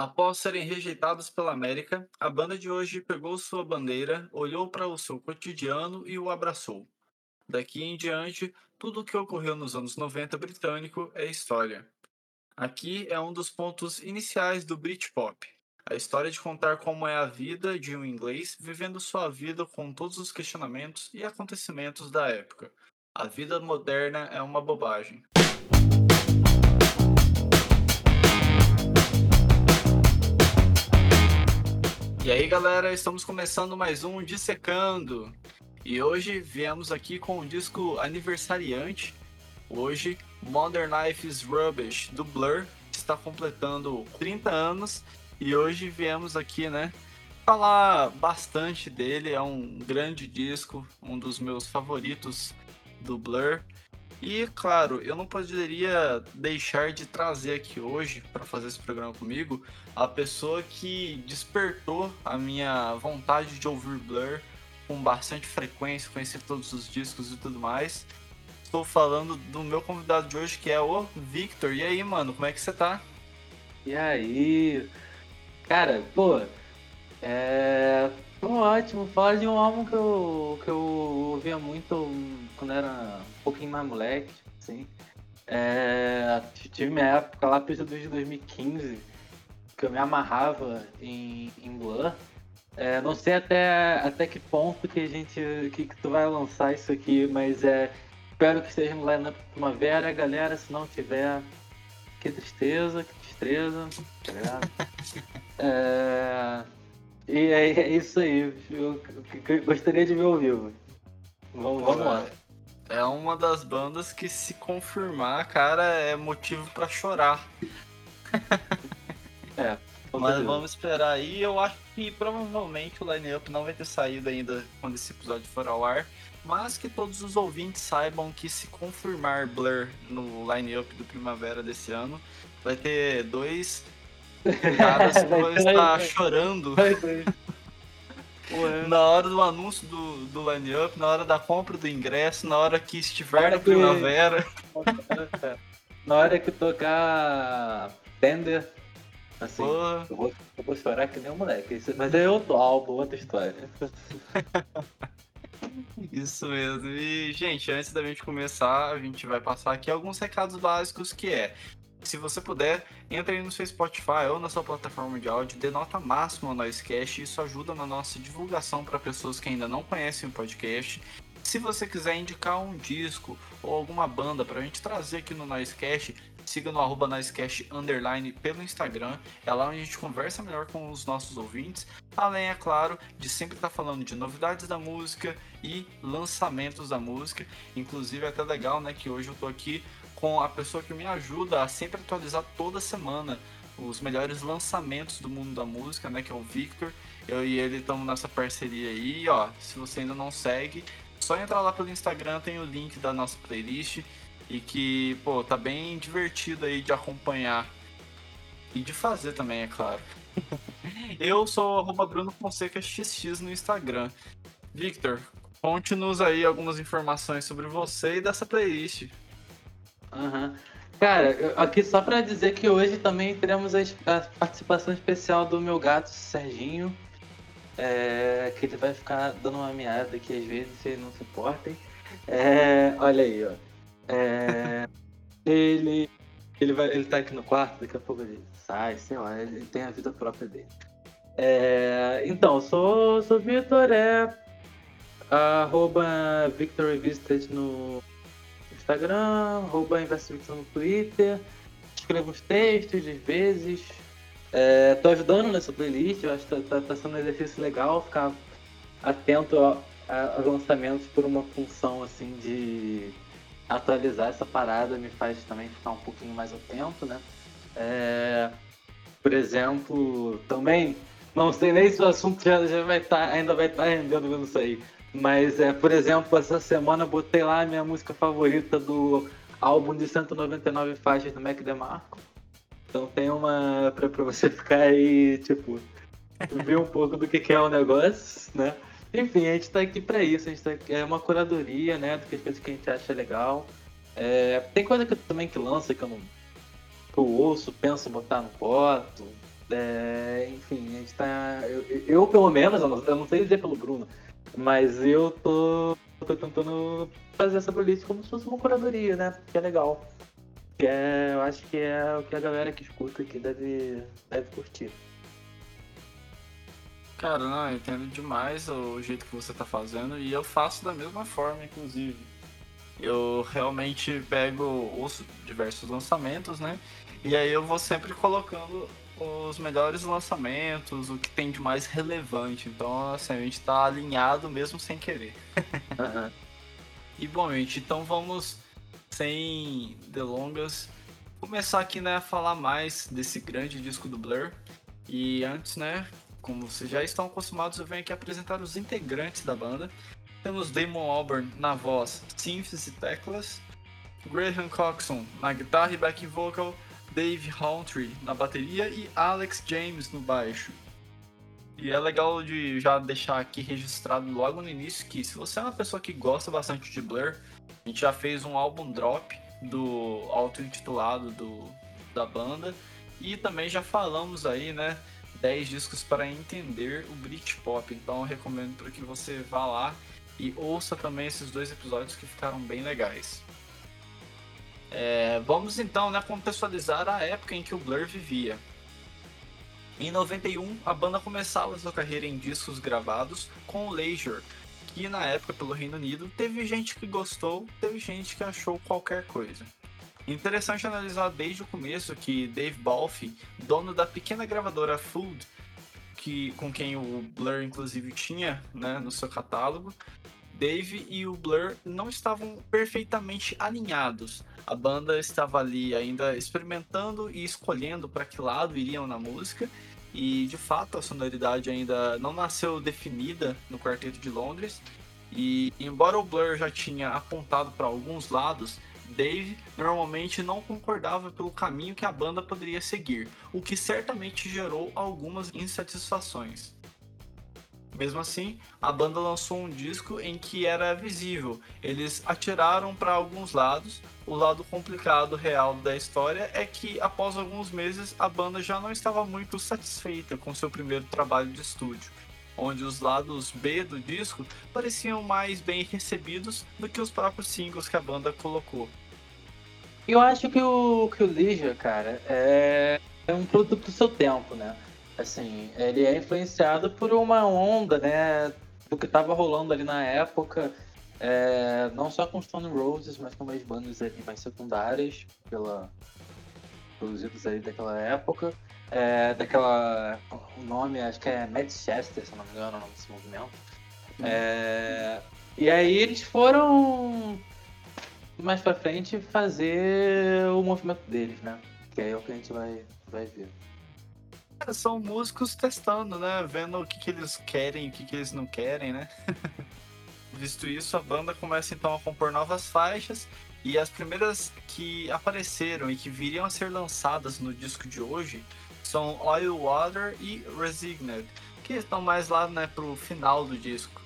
Após serem rejeitados pela América, a banda de hoje pegou sua bandeira, olhou para o seu cotidiano e o abraçou. Daqui em diante, tudo o que ocorreu nos anos 90 britânico é história. Aqui é um dos pontos iniciais do Britpop. A história de contar como é a vida de um inglês vivendo sua vida com todos os questionamentos e acontecimentos da época. A vida moderna é uma bobagem. E aí, galera, estamos começando mais um Dissecando. E hoje viemos aqui com o disco aniversariante. Hoje, Modern Life is Rubbish, do Blur, está completando 30 anos. E hoje viemos aqui, né, falar bastante dele. É um grande disco, um dos meus favoritos do Blur. E claro, eu não poderia deixar de trazer aqui hoje para fazer esse programa comigo a pessoa que despertou a minha vontade de ouvir Blur com bastante frequência, conhecer todos os discos e tudo mais. Estou falando do meu convidado de hoje que é o Victor. E aí, mano, como é que você tá? E aí? Cara, pô, é. Tô ótimo. Fala de um álbum que eu, que eu ouvia muito quando era um pouquinho mais moleque, assim. É, tive minha época lá, período de 2015, que eu me amarrava em, em. É, não sei até, até que ponto que a gente. Que, que tu vai lançar isso aqui, mas é. Espero que esteja no lineup primavera, galera. Se não tiver, que tristeza, que tristeza. Tá é, e é, é, isso aí. Eu, eu, gostaria de ver ao vivo. Vamos, vamos lá. É uma das bandas que, se confirmar, cara, é motivo para chorar. é. Mas vamos esperar aí. Eu acho que provavelmente o line-up não vai ter saído ainda quando esse episódio for ao ar. Mas que todos os ouvintes saibam que se confirmar Blur no line-up do Primavera desse ano, vai ter dois caras que vão estar chorando. Na hora do anúncio do, do line-up, na hora da compra do ingresso, na hora que estiver na primavera. na hora que tocar Tender, assim, eu vou, eu vou, chorar que nem um moleque. Mas é outro álbum, outra história. Isso mesmo. E, gente, antes da gente começar, a gente vai passar aqui alguns recados básicos que é se você puder, entre aí no seu Spotify ou na sua plataforma de áudio, dê nota máxima ao Noisecast. Isso ajuda na nossa divulgação para pessoas que ainda não conhecem o podcast. Se você quiser indicar um disco ou alguma banda para a gente trazer aqui no Noisecast, siga no arroba Noisecast Underline pelo Instagram. É lá onde a gente conversa melhor com os nossos ouvintes. Além, é claro, de sempre estar tá falando de novidades da música e lançamentos da música. Inclusive é até legal, né, que hoje eu tô aqui com a pessoa que me ajuda a sempre atualizar toda semana os melhores lançamentos do mundo da música, né? Que é o Victor. Eu e ele estamos nessa parceria aí, ó. Se você ainda não segue, só entrar lá pelo Instagram, tem o link da nossa playlist. E que, pô, tá bem divertido aí de acompanhar. E de fazer também, é claro. Eu sou arroba Bruno Fonseca XX no Instagram. Victor, conte-nos aí algumas informações sobre você e dessa playlist. Uhum. Cara, aqui só para dizer que hoje também teremos a, participação especial do meu gato Serginho, é, que ele vai ficar dando uma meada aqui às vezes, vocês não se importem. É, olha aí, ó. É, ele, ele, vai, ele tá aqui no quarto, daqui a pouco ele sai, sei lá, ele tem a vida própria dele. É, então, sou, sou Vitor, é arroba Victor Visited no Instagram, arroba no Twitter. Escrevo uns textos às vezes. É, tô ajudando nessa playlist, eu acho que tá, tá, tá sendo um exercício legal ficar atento aos lançamentos por uma função assim de atualizar essa parada me faz também ficar um pouquinho mais atento, né? É, por exemplo, também, não sei nem se o assunto já, já vai estar, tá, ainda vai estar tá rendendo isso aí. Mas, é, por exemplo, essa semana eu botei lá a minha música favorita do álbum de 199 faixas do Mac DeMarco. Então tem uma pra, pra você ficar aí, tipo, ver um pouco do que, que é o negócio, né? Enfim, a gente tá aqui pra isso, a gente tá aqui, é uma curadoria, né, do que as coisas que a gente acha legal. É, tem coisa que também que lança que eu não que eu ouço, penso botar no foto, É, enfim, a gente tá. Eu, eu, pelo menos, eu eu não sei dizer pelo Bruno, mas eu tô, tô tentando fazer essa playlist como se fosse uma curadoria, né? Que é legal. Que é, eu acho que é o que a galera que escuta aqui deve, deve curtir. Cara, não, eu entendo demais o jeito que você tá fazendo e eu faço da mesma forma, inclusive. Eu realmente pego os diversos lançamentos, né? E aí eu vou sempre colocando os melhores lançamentos, o que tem de mais relevante. Então, assim, a gente tá alinhado mesmo sem querer. Uhum. e bom, gente, então vamos, sem delongas, começar aqui, né, a falar mais desse grande disco do Blur. E antes, né, como vocês já estão acostumados, eu venho aqui apresentar os integrantes da banda. Temos Damon Albarn na voz, synths e teclas, Graham Coxon na guitarra e back vocal, Dave Hawtrey na bateria e Alex James no baixo. E é legal de já deixar aqui registrado logo no início que se você é uma pessoa que gosta bastante de Blur, a gente já fez um álbum drop do auto-intitulado do, da banda e também já falamos aí, né, 10 discos para entender o Britpop. Então eu recomendo para que você vá lá e ouça também esses dois episódios que ficaram bem legais. É, vamos então né, contextualizar a época em que o Blur vivia. Em 91, a banda começava sua carreira em discos gravados com o Leisure, que na época pelo Reino Unido teve gente que gostou, teve gente que achou qualquer coisa. Interessante analisar desde o começo que Dave Balfe, dono da pequena gravadora Food, que, com quem o Blur inclusive tinha né, no seu catálogo, Dave e o Blur não estavam perfeitamente alinhados. A banda estava ali ainda experimentando e escolhendo para que lado iriam na música, e de fato a sonoridade ainda não nasceu definida no Quarteto de Londres. E embora o Blur já tinha apontado para alguns lados, Dave normalmente não concordava pelo caminho que a banda poderia seguir, o que certamente gerou algumas insatisfações. Mesmo assim, a banda lançou um disco em que era visível. Eles atiraram para alguns lados. O lado complicado real da história é que após alguns meses a banda já não estava muito satisfeita com seu primeiro trabalho de estúdio, onde os lados B do disco pareciam mais bem recebidos do que os próprios singles que a banda colocou. Eu acho que o que o Leisure, cara, é, é um produto do seu tempo, né? Assim, ele é influenciado por uma onda, né, do que estava rolando ali na época, é, não só com Stone Roses, mas com mais bandas ali mais secundárias, pela, aí daquela época. É, daquela. O nome, acho que é Manchester, se não me engano, o nome desse movimento. É, e aí eles foram mais pra frente fazer o movimento deles, né? Que é o que a gente vai, vai ver são músicos testando, né? Vendo o que, que eles querem e o que, que eles não querem, né? Visto isso, a banda começa então a compor novas faixas e as primeiras que apareceram e que viriam a ser lançadas no disco de hoje são Oil Water e Resigned, que estão mais lá né, pro final do disco.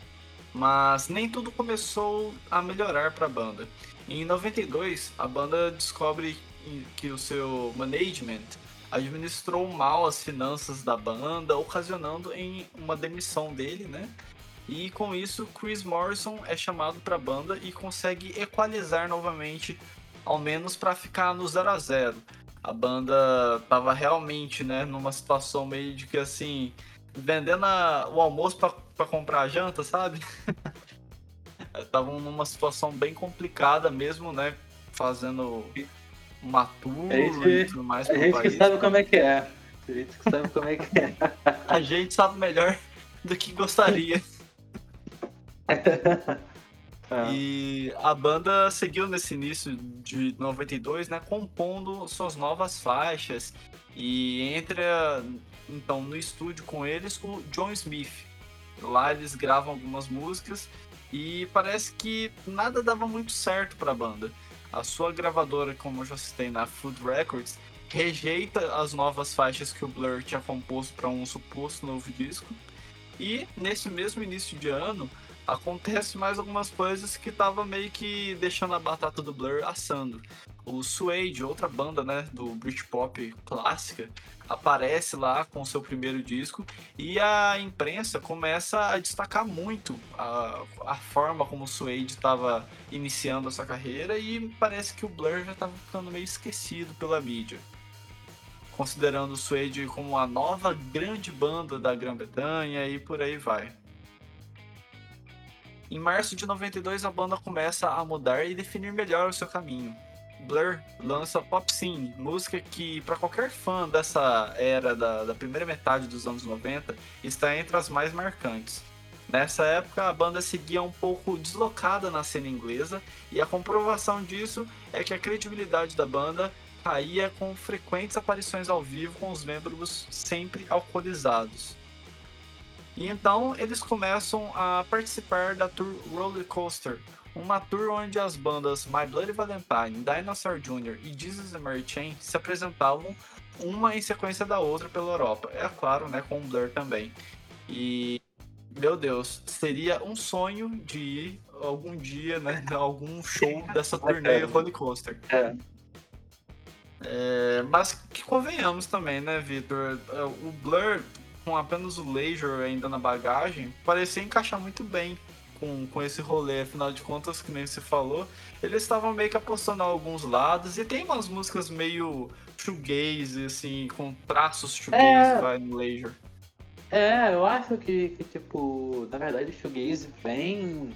Mas nem tudo começou a melhorar para a banda. Em 92, a banda descobre que o seu management administrou mal as finanças da banda, ocasionando em uma demissão dele, né? E com isso, Chris Morrison é chamado para a banda e consegue equalizar novamente, ao menos para ficar no 0 a 0. A banda tava realmente, né, numa situação meio de que assim, vendendo a, o almoço para comprar a janta, sabe? Estavam numa situação bem complicada mesmo, né, fazendo maturo e tudo mais. A gente país. que sabe como é que é. A gente que sabe como é que é. a gente sabe melhor do que gostaria. E a banda seguiu nesse início de 92, né, compondo suas novas faixas e entra então no estúdio com eles o John Smith. Lá eles gravam algumas músicas e parece que nada dava muito certo para a banda a sua gravadora, como eu já citei na Food Records, rejeita as novas faixas que o Blur tinha composto para um suposto novo disco. E nesse mesmo início de ano, acontece mais algumas coisas que tava meio que deixando a batata do Blur assando. o Suede, outra banda, né, do Britpop clássica, aparece lá com o seu primeiro disco e a imprensa começa a destacar muito a, a forma como o Suede estava iniciando a sua carreira e parece que o Blur já estava ficando meio esquecido pela mídia. Considerando o Suede como a nova grande banda da Grã-Bretanha e por aí vai. Em março de 92, a banda começa a mudar e definir melhor o seu caminho. Blur lança Pop Scene, música que, para qualquer fã dessa era da, da, primeira metade dos anos 90, está entre as mais marcantes. Nessa época, a banda seguia um pouco deslocada na cena inglesa, e a comprovação disso é que a credibilidade da banda caía com frequentes aparições ao vivo com os membros sempre alcoolizados. E então eles começam a participar da tour Roller Coaster, uma tour onde as bandas My Bloody Valentine, Dinosaur Jr. e Jesus and Mary Chain se apresentavam uma em sequência da outra pela Europa. É claro, né, com o Blur também. E meu Deus, seria um sonho de ir algum dia, né, a algum show dessa turnê Roller Coaster. É. É, mas que convenhamos também, né, Victor? O Blur, com apenas o Leisure ainda na bagagem, parecia encaixar muito bem com, com esse rolê, afinal de contas, que nem você falou, eles estavam meio que apostando alguns lados, e tem umas músicas meio shoegaze, assim, com traços shoegaze, é... vai, no Leisure. É, eu acho que, que, tipo, na verdade o shoegaze vem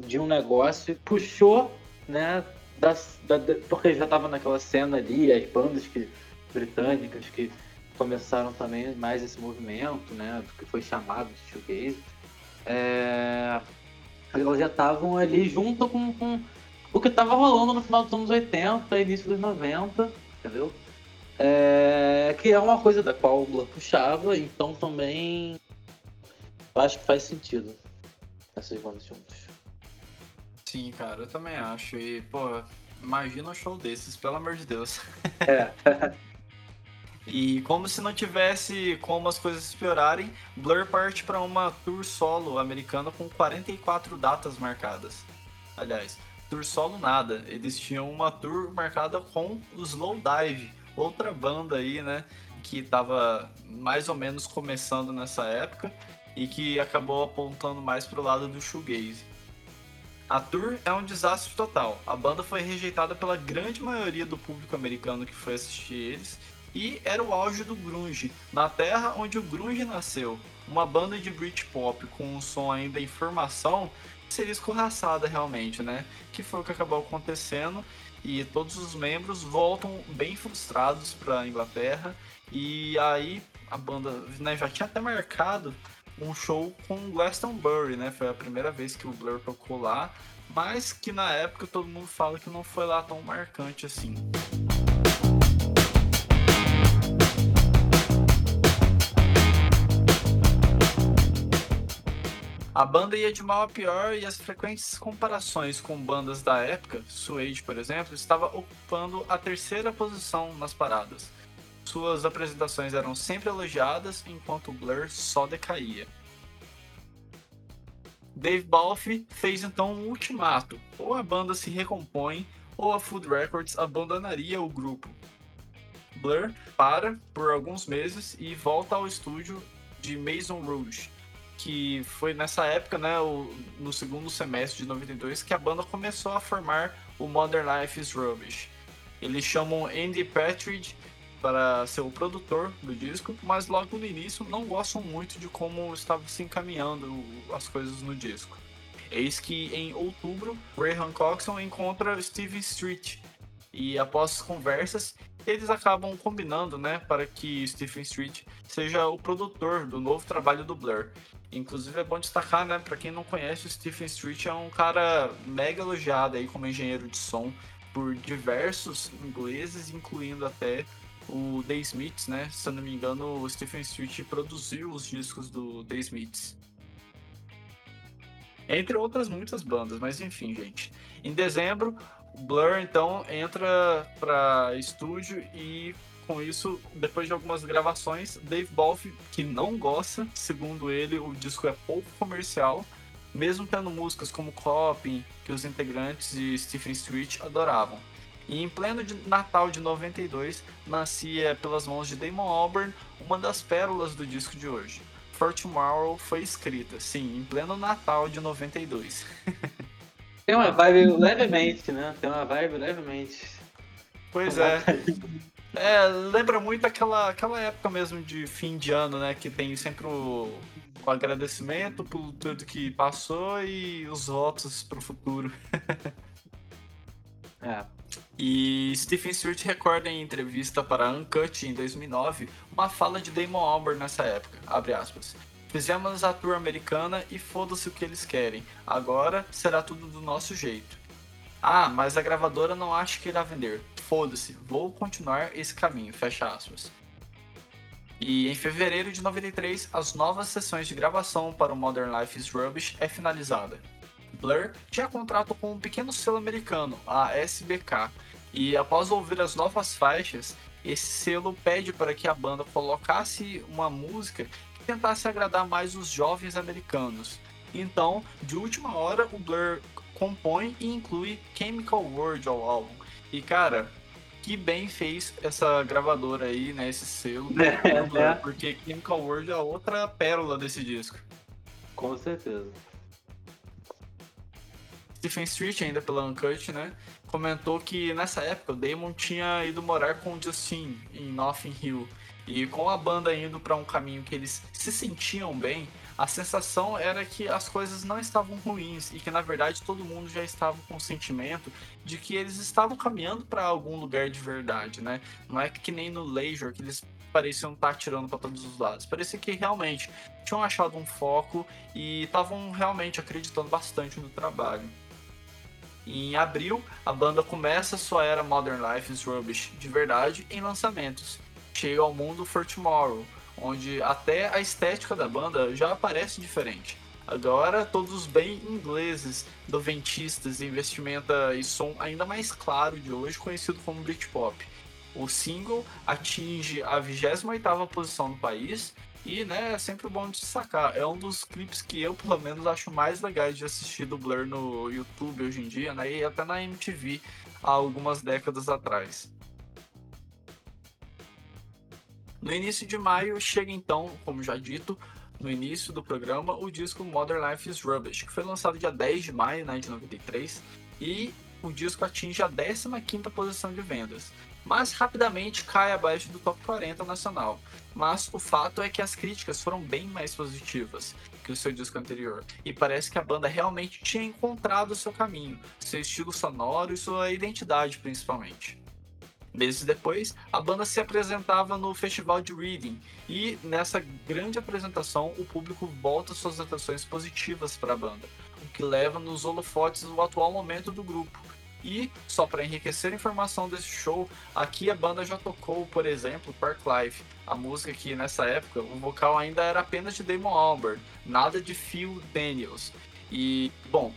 de um negócio, puxou, né, das, da, porque já tava naquela cena ali, as bandas que, britânicas que começaram também mais esse movimento, né, que foi chamado de shoegaze é, elas já estavam ali junto com, com o que estava rolando no final dos anos 80, início dos 90, entendeu? É, que é uma coisa da qual o Blur puxava, então também acho que faz sentido essas bandas juntas. Sim, cara, eu também acho. E, pô, imagina um show desses, pelo amor de Deus. É. E como se não tivesse como as coisas piorarem, Blur parte para uma tour solo americana com 44 datas marcadas. Aliás, tour solo nada, eles tinham uma tour marcada com o Slow Dive, outra banda aí, né, que estava mais ou menos começando nessa época e que acabou apontando mais para o lado do shoegaze. A tour é um desastre total. A banda foi rejeitada pela grande maioria do público americano que foi assistir eles e era o auge do grunge, na terra onde o grunge nasceu. Uma banda de Britpop com um som ainda em formação seria escorraçada realmente, né? Que foi o que acabou acontecendo e todos os membros voltam bem frustrados para Inglaterra e aí a banda né, já tinha até marcado um show com Glastonbury, né? Foi a primeira vez que o Blur tocou lá, mas que na época todo mundo fala que não foi lá tão marcante assim. A banda ia de mal a pior e as frequentes comparações com bandas da época, Suede, por exemplo, estava ocupando a terceira posição nas paradas. Suas apresentações eram sempre elogiadas, enquanto Blur só decaía. Dave Balfe fez então um ultimato: ou a banda se recompõe, ou a Food Records abandonaria o grupo. Blur para por alguns meses e volta ao estúdio de Maison Rouge, que foi nessa época, né, o, no segundo semestre de 92, que a banda começou a formar o Modern Life is Rubbish. Eles chamam Andy Patridge para ser o produtor do disco, mas logo no início não gostam muito de como estava se encaminhando as coisas no disco. Eis que em outubro, Graham Coxon encontra Steven Street e após conversas eles acabam combinando, né, para que Stephen Street seja o produtor do novo trabalho do Blur. Inclusive é bom destacar, né, para quem não conhece, o Stephen Street é um cara mega elogiado aí como engenheiro de som por diversos ingleses, incluindo até o The Smiths, né? Se eu não me engano, o Stephen Street produziu os discos do The Smiths. Entre outras muitas bandas, mas enfim, gente. Em dezembro, Blur então entra para estúdio e com isso, depois de algumas gravações, Dave Balfe, que não gosta, segundo ele, o disco é pouco comercial, mesmo tendo músicas como Copy, que os integrantes de Stephen Street adoravam. E em pleno de Natal de 92, nascia pelas mãos de Damon Albarn uma das pérolas do disco de hoje. For Tomorrow foi escrita, sim, em pleno Natal de 92. Tem uma vibe levemente, né? Tem uma vibe levemente. Pois é. É, lembra muito aquela, aquela época mesmo de fim de ano, né? Que tem sempre o, o agradecimento por tudo que passou e os votos pro futuro. É. E Stephen Stewart recorda em entrevista para Uncut em 2009 uma fala de Damon Albarn nessa época, abre aspas. Fizemos a tour americana e foda-se o que eles querem. Agora será tudo do nosso jeito. Ah, mas a gravadora não acha que irá vender. Foda-se, vou continuar esse caminho, fecha aspas. E em fevereiro de 93, as novas sessões de gravação para o Modern Life is Rubbish é finalizada. Blur tinha contrato com um pequeno selo americano, a SBK, e após ouvir as novas faixas, esse selo pede para que a banda colocasse uma música que tentasse agradar mais os jovens americanos. Então, de última hora, o Blur compõe e inclui Chemical World ao álbum. E cara, que bem fez essa gravadora aí, né, esse selo, É, porque Chemical World é outra pérola desse disco. Com certeza. Stephen Street, ainda pela Uncut, né? Comentou que nessa época o Damon tinha ido morar com o Justin em Nothing Hill. E com a banda indo para um caminho que eles se sentiam bem, a sensação era que as coisas não estavam ruins e que na verdade todo mundo já estava com o sentimento de que eles estavam caminhando para algum lugar de verdade, né? Não é que nem no Leisure que eles pareciam estar atirando para todos os lados. Parecia que realmente tinham achado um foco e estavam realmente acreditando bastante no trabalho. Em abril, a banda começa sua era Modern Life is Rubbish de verdade em lançamentos. Chega ao mundo For Tomorrow, onde até a estética da banda já aparece diferente. Agora, todos bem ingleses, noventistas e vestimenta e som ainda mais claro de hoje, conhecido como Britpop. O single atinge a 28ª posição no país e, né, é sempre bom de sacar. É um dos clipes que eu, pelo menos, acho mais legais de assistir do Blur no YouTube hoje em dia, né, e até na MTV há algumas décadas atrás. No início de maio chega então, como já dito, no início do programa, o disco Modern Life is Rubbish, que foi lançado dia 10 de maio né, de 93, e o disco atinge a 15ª posição de vendas, mas rapidamente cai abaixo do top 40 nacional. Mas o fato é que as críticas foram bem mais positivas que o seu disco anterior, e parece que a banda realmente tinha encontrado o seu caminho, seu estilo sonoro e sua identidade principalmente. Meses depois, a banda se apresentava no Festival de Reading e nessa grande apresentação o público volta suas atenções positivas para a banda, o que leva nos holofotes o atual momento do grupo. E, só para enriquecer a informação desse show, aqui a banda já tocou, por exemplo, Park Life, a música que nessa época o vocal ainda era apenas de Damon Albarn, nada de Phil Daniels. E, bom,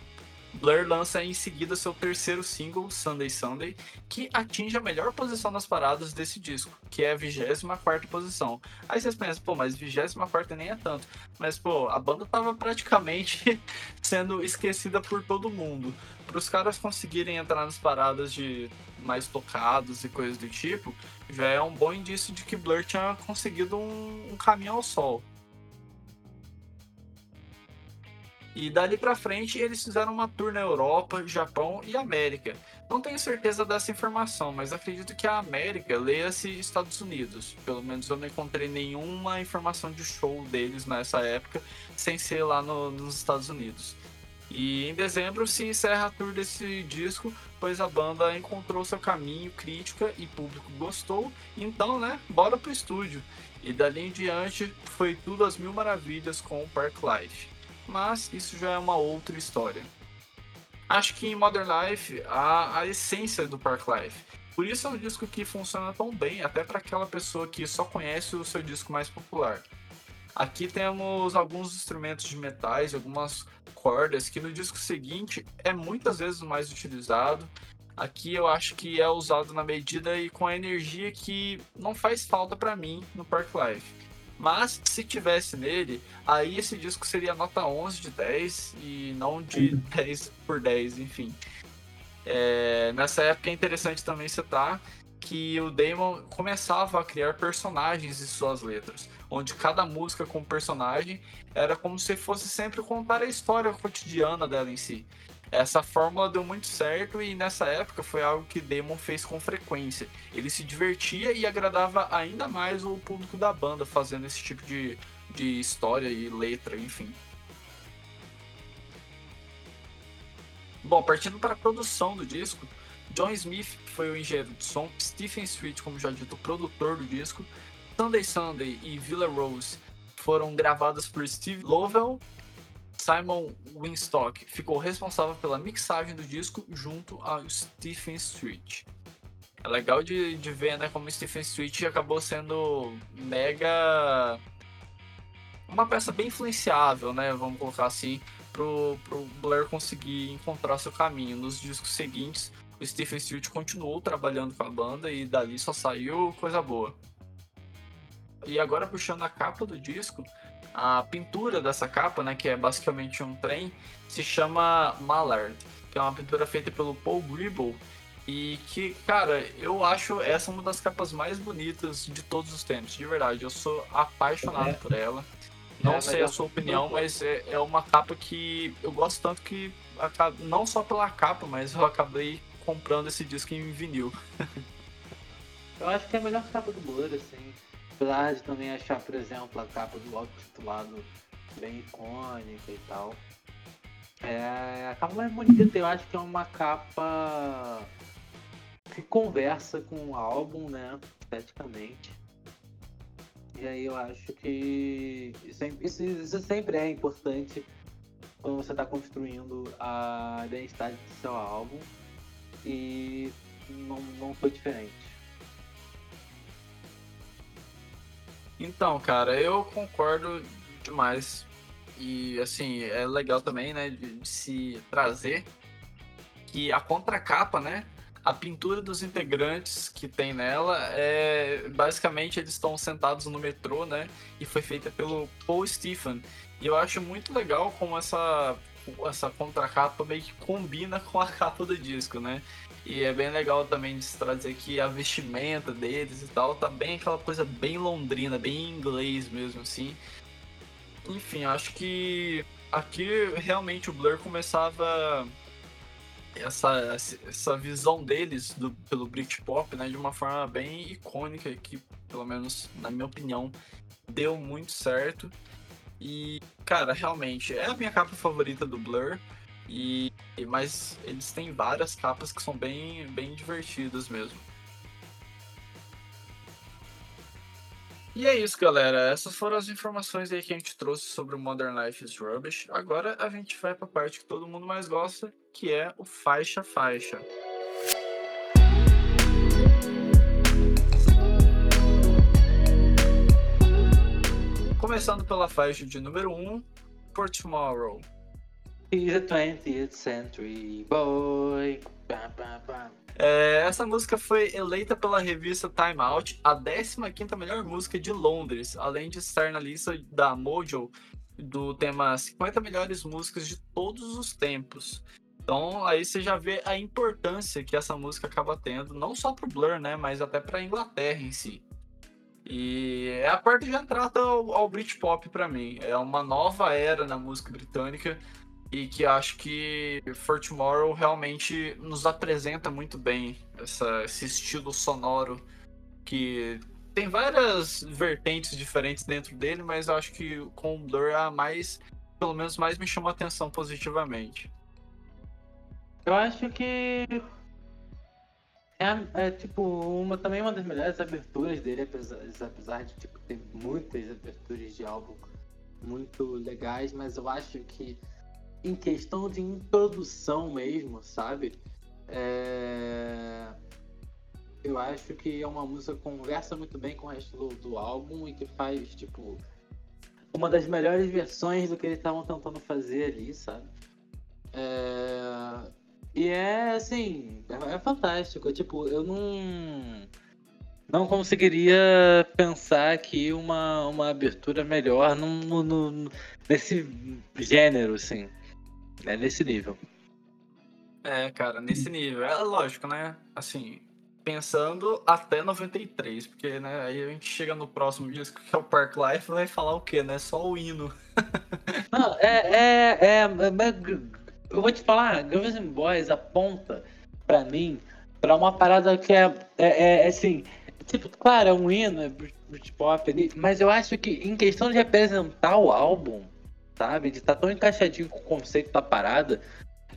Blur lança em seguida seu terceiro single, Sunday Sunday, que atinge a melhor posição nas paradas desse disco, que é a 24 posição. Aí vocês pensam, pô, mas 24 nem é tanto. Mas, pô, a banda tava praticamente sendo esquecida por todo mundo. Para os caras conseguirem entrar nas paradas de mais tocados e coisas do tipo, já é um bom indício de que Blur tinha conseguido um, um caminho ao sol. E dali pra frente eles fizeram uma tour na Europa, Japão e América. Não tenho certeza dessa informação, mas acredito que a América leia-se Estados Unidos. Pelo menos eu não encontrei nenhuma informação de show deles nessa época, sem ser lá no- nos Estados Unidos. E em dezembro se encerra a tour desse disco, pois a banda encontrou seu caminho, crítica e público gostou. Então, né, bora pro estúdio. E dali em diante foi tudo às mil maravilhas com o Park Life mas isso já é uma outra história. Acho que em Modern Life há a essência do Park Life. Por isso é um disco que funciona tão bem, até para aquela pessoa que só conhece o seu disco mais popular. Aqui temos alguns instrumentos de metais, algumas cordas que no disco seguinte é muitas vezes mais utilizado. Aqui eu acho que é usado na medida e com a energia que não faz falta para mim no Park Life. Mas se tivesse nele, aí esse disco seria nota 11 de 10 e não de 10 por 10, enfim. É, nessa época é interessante também citar que o Damon começava a criar personagens em suas letras, onde cada música com personagem era como se fosse sempre contar a história cotidiana dela em si. Essa fórmula deu muito certo e nessa época foi algo que Damon fez com frequência. Ele se divertia e agradava ainda mais o público da banda fazendo esse tipo de, de história e letra, enfim. Bom, partindo para a produção do disco, John Smith foi o engenheiro de som, Stephen Street, como já dito, o produtor do disco, Sunday Sunday e Villa Rose foram gravadas por Steve Lovell Simon Winstock ficou responsável pela mixagem do disco junto ao Stephen Street. É legal de, de ver né, como Stephen Street acabou sendo mega. Uma peça bem influenciável, né? Vamos colocar assim, pro, pro Blair conseguir encontrar seu caminho. Nos discos seguintes, o Stephen Street continuou trabalhando com a banda e dali só saiu coisa boa. E agora puxando a capa do disco, a pintura dessa capa, né, que é basicamente um trem, se chama Mallard, que é uma pintura feita pelo Paul Gribble e que, cara, eu acho essa uma das capas mais bonitas de todos os tempos, de verdade. Eu sou apaixonado é. por ela. Não é, sei a sua opinião, mas é, é uma capa que eu gosto tanto que, não só pela capa, mas eu acabei comprando esse disco em vinil. eu acho que é a melhor capa do Blur, assim. Apesar de também achar, por exemplo, a capa do álbum titulado bem icônica e tal. É, a capa mais bonita eu acho que é uma capa que conversa com o álbum, né? Esteticamente. E aí eu acho que isso, isso sempre é importante quando você está construindo a identidade do seu álbum. E não, não foi diferente. Então, cara, eu concordo demais. E assim, é legal também, né, de, de se trazer que a contracapa, né, a pintura dos integrantes que tem nela é basicamente eles estão sentados no metrô, né? E foi feita pelo Paul Stephen. E eu acho muito legal como essa essa contracapa meio que combina com a capa do disco, né? E é bem legal também de se trazer que a vestimenta deles e tal tá bem aquela coisa bem londrina, bem inglês mesmo, assim. Enfim, acho que aqui realmente o Blur começava essa, essa visão deles do, pelo Britpop, né, de uma forma bem icônica que, pelo menos na minha opinião, deu muito certo. E, cara, realmente é a minha capa favorita do Blur. E mas eles têm várias capas que são bem bem divertidas mesmo. E é isso, galera. Essas foram as informações aí que a gente trouxe sobre o Modern Life is Rubbish. Agora a gente vai para a parte que todo mundo mais gosta, que é o faixa faixa. Começando pela faixa de número 1, um, For Tomorrow. A 20th century boy. É, essa música foi eleita pela revista Time Out a 15 melhor música de Londres, além de estar na lista da Mojo do tema 50 melhores músicas de todos os tempos. Então aí você já vê a importância que essa música acaba tendo, não só pro Blur, né, mas até pra Inglaterra em si. E é a porta de entrada ao, ao Britpop para mim. É uma nova era na música britânica e que acho que For Tomorrow realmente nos apresenta muito bem essa, esse estilo sonoro que tem várias vertentes diferentes dentro dele, mas acho que com o Blur é a mais, pelo menos mais me chamou a atenção positivamente. Eu acho que é, é, tipo uma também uma das melhores aberturas dele, apesar, apesar de tipo, ter muitas aberturas de álbum muito legais, mas eu acho que em questão de introdução mesmo, sabe? É... Eu acho que é uma música que conversa muito bem com o resto do, do álbum e que faz, tipo, uma das melhores versões do que eles estavam tentando fazer ali, sabe? É... E é assim, é, é fantástico. Tipo, eu não não conseguiria pensar aqui uma, uma abertura melhor no, no, nesse gênero, assim. É nesse nível. É, cara, nesse nível. É lógico, né? Assim, pensando até 93, porque né, aí a gente chega no próximo disco, que é o Park Life, vai falar o quê, né? Só o hino. Não, é, é, é, é, Eu vou te falar, Girls and Boys aponta pra mim pra uma parada que é, é, é assim. Tipo, claro, é um hino, é Britpop ali, mas eu acho que em questão de representar o álbum, sabe? De estar tá tão encaixadinho com o conceito da parada,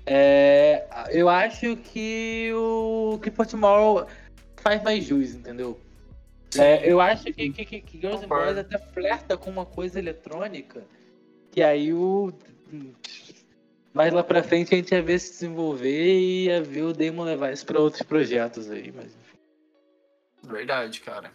é, eu acho que o que Tomorrow faz mais jus, entendeu? É, eu acho que, que, que, que Girls and Boys até flerta com uma coisa eletrônica, que aí o. Mais lá pra frente a gente ia ver se desenvolver e ia ver o Damon levar isso pra outros projetos aí, mas enfim. Verdade, cara.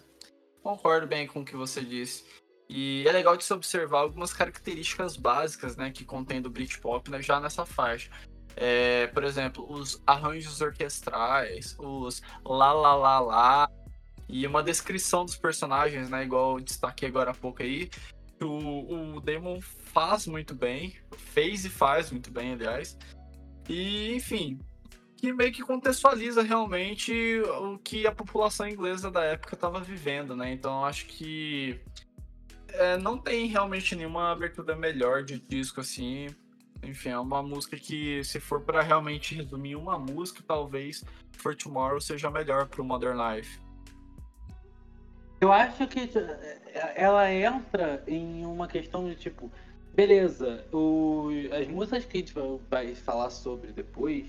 Concordo bem com o que você disse. E é legal de se observar algumas características básicas, né, que contém do Britpop né, já nessa faixa. É, por exemplo, os arranjos orquestrais, os lá lá lá lá, e uma descrição dos personagens, né? Igual eu destaquei agora há pouco aí. O, o Demon faz muito bem, fez e faz muito bem, aliás. E, enfim, que meio que contextualiza realmente o que a população inglesa da época estava vivendo, né? Então acho que é, não tem realmente nenhuma abertura melhor de disco assim enfim, é uma música que, se for para realmente resumir uma música, talvez For Tomorrow seja melhor pro Modern Life. Eu acho que é, ela entra em uma questão de tipo, beleza, o, as músicas que a gente vai falar sobre depois,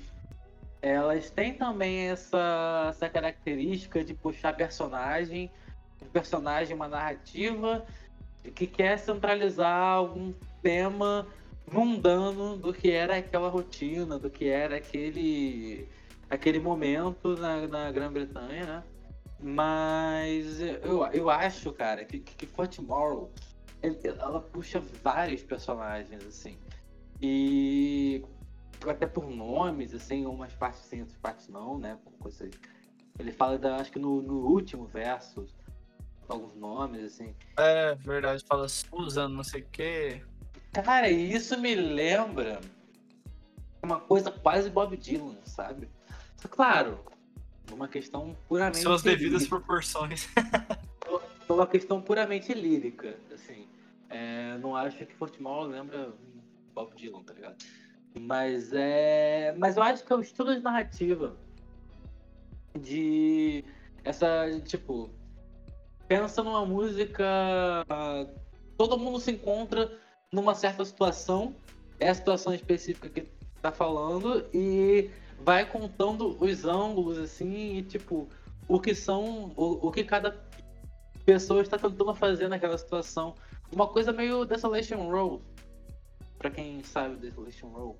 elas têm também essa, essa característica de puxar personagem, personagem, uma narrativa que quer centralizar algum tema mundano do que era aquela rotina, do que era aquele, aquele momento na, na Grã-Bretanha, né? Mas eu, eu acho, cara, que, que For Tomorrow ela puxa vários personagens, assim. E até por nomes, assim, umas partes sim, outras partes não, né? Coisa, ele fala, da, acho que no, no último verso, alguns nomes, assim. É, verdade, fala Susan, não sei o quê. Cara, isso me lembra uma coisa quase Bob Dylan, sabe? Claro, uma questão puramente. Suas devidas lírica. proporções. uma questão puramente lírica, assim. É, não acho que Fortmore lembra Bob Dylan, tá ligado? Mas é. Mas eu acho que é o estilo de narrativa. De. Essa. Tipo. Pensa numa música. Todo mundo se encontra numa certa situação, é a situação específica que tá falando, e vai contando os ângulos, assim, e tipo, o que são, o, o que cada pessoa está tentando fazer naquela situação. Uma coisa meio Desolation Row, pra quem sabe Desolation Row,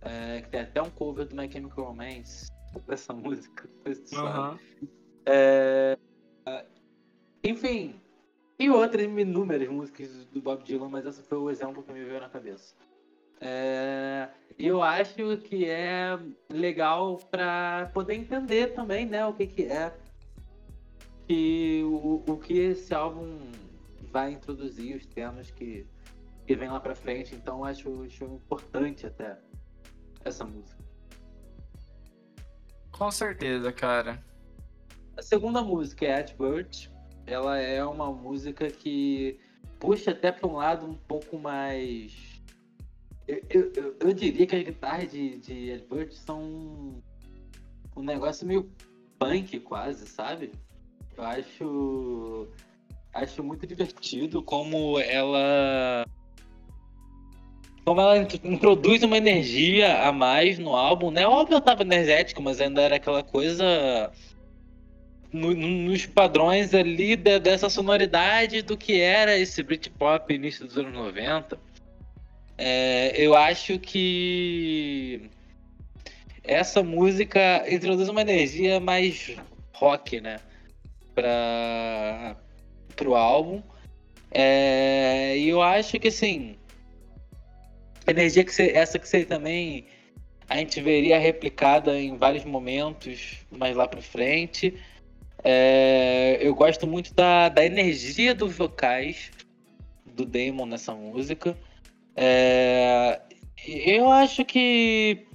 é, que tem até um cover do My Chemical Romance dessa música. Uhum. É, enfim, e outras inúmeras músicas do Bob Dylan, mas esse foi o exemplo que me veio na cabeça. É, eu acho que é legal para poder entender também, né, o que, que é que o, o que esse álbum vai introduzir, os temas que, que vem lá para frente. Então acho, acho importante até essa música. Com certeza, cara. A segunda música é At Bird, ela é uma música que puxa até para um lado um pouco mais. Eu, eu, eu diria que as guitarras de, de Edward são um negócio meio punk quase, sabe? Eu acho. Acho muito divertido como ela. Como ela introduz uma energia a mais no álbum, né? O álbum tava energético, mas ainda era aquela coisa no, nos padrões ali de, dessa sonoridade do que era esse Britpop início dos anos 90. É, eu acho que essa música introduz uma energia mais rock, né? Para o álbum. É, e eu acho que assim, energia que você, essa que você também a gente veria replicada em vários momentos mais lá para frente. É, eu gosto muito da, da energia dos vocais do Damon nessa música. É, eu acho que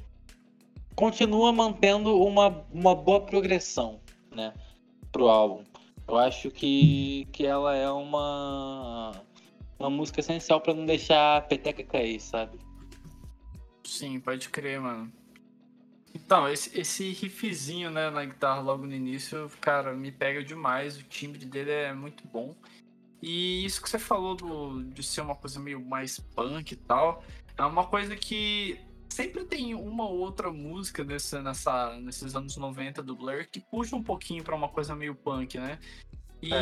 continua mantendo uma, uma boa progressão, né, pro álbum. Eu acho que, que ela é uma uma música essencial para não deixar a peteca cair, sabe? Sim, pode crer, mano. Então, esse, esse riffzinho, né, na guitarra logo no início, cara, me pega demais. O timbre dele é muito bom. E isso que você falou do, de ser uma coisa meio mais punk e tal, é uma coisa que sempre tem uma ou outra música nessa, nessa, nesses anos 90 do Blur que puxa um pouquinho para uma coisa meio punk, né? E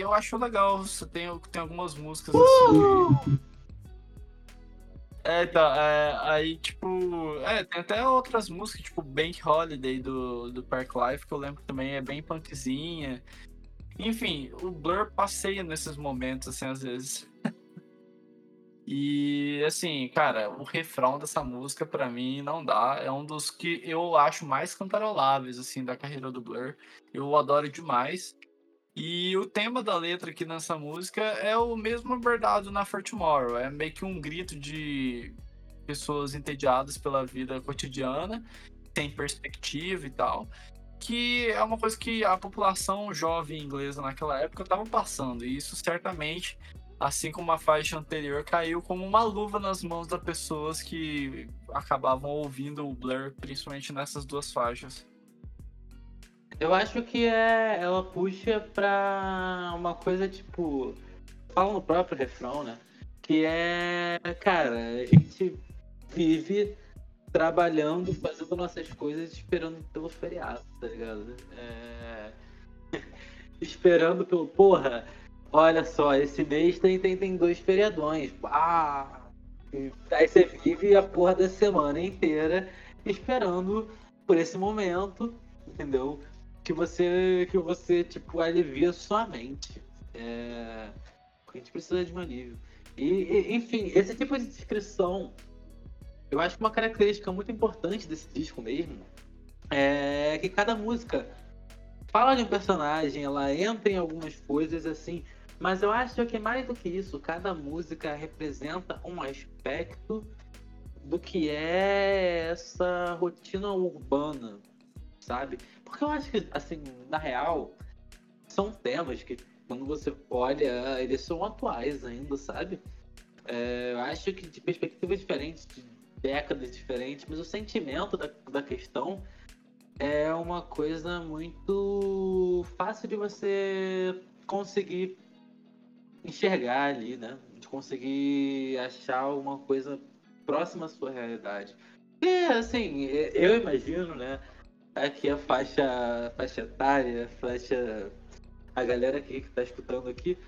é. eu acho legal, você tem, tem algumas músicas assim. É, então, é, aí, tipo, é, tem até outras músicas, tipo Bank Holiday do, do Park Life, que eu lembro também é bem punkzinha. Enfim, o Blur passeia nesses momentos, assim, às vezes. e, assim, cara, o refrão dessa música, para mim, não dá. É um dos que eu acho mais cantaroláveis, assim, da carreira do Blur. Eu adoro demais. E o tema da letra aqui nessa música é o mesmo abordado na For Tomorrow. É meio que um grito de pessoas entediadas pela vida cotidiana, sem perspectiva e tal. Que é uma coisa que a população jovem inglesa naquela época estava passando. E isso certamente, assim como a faixa anterior, caiu como uma luva nas mãos das pessoas que acabavam ouvindo o Blur, principalmente nessas duas faixas. Eu acho que é, ela puxa pra uma coisa tipo. Fala no próprio refrão, né? Que é. Cara, a gente vive trabalhando, fazendo nossas coisas, esperando pelo feriado, tá ligado? É... esperando pelo. Porra, olha só, esse mês tem, tem, tem dois feriadões. Ah! Aí você vive a porra da semana inteira esperando por esse momento, entendeu? Que você que você tipo alivia sua mente. É... A gente precisa de um alívio. E, e, enfim, esse tipo de descrição, eu acho que uma característica muito importante desse disco mesmo é que cada música fala de um personagem, ela entra em algumas coisas assim, mas eu acho que mais do que isso, cada música representa um aspecto do que é essa rotina urbana, sabe? Porque eu acho que, assim, na real, são temas que, quando você olha, eles são atuais ainda, sabe? É, eu acho que de perspectivas diferentes, de décadas diferentes, mas o sentimento da, da questão é uma coisa muito fácil de você conseguir enxergar ali, né? De conseguir achar uma coisa próxima à sua realidade. E, assim, eu imagino, né? Aqui a faixa, faixa etária, faixa. A galera que, que tá escutando aqui.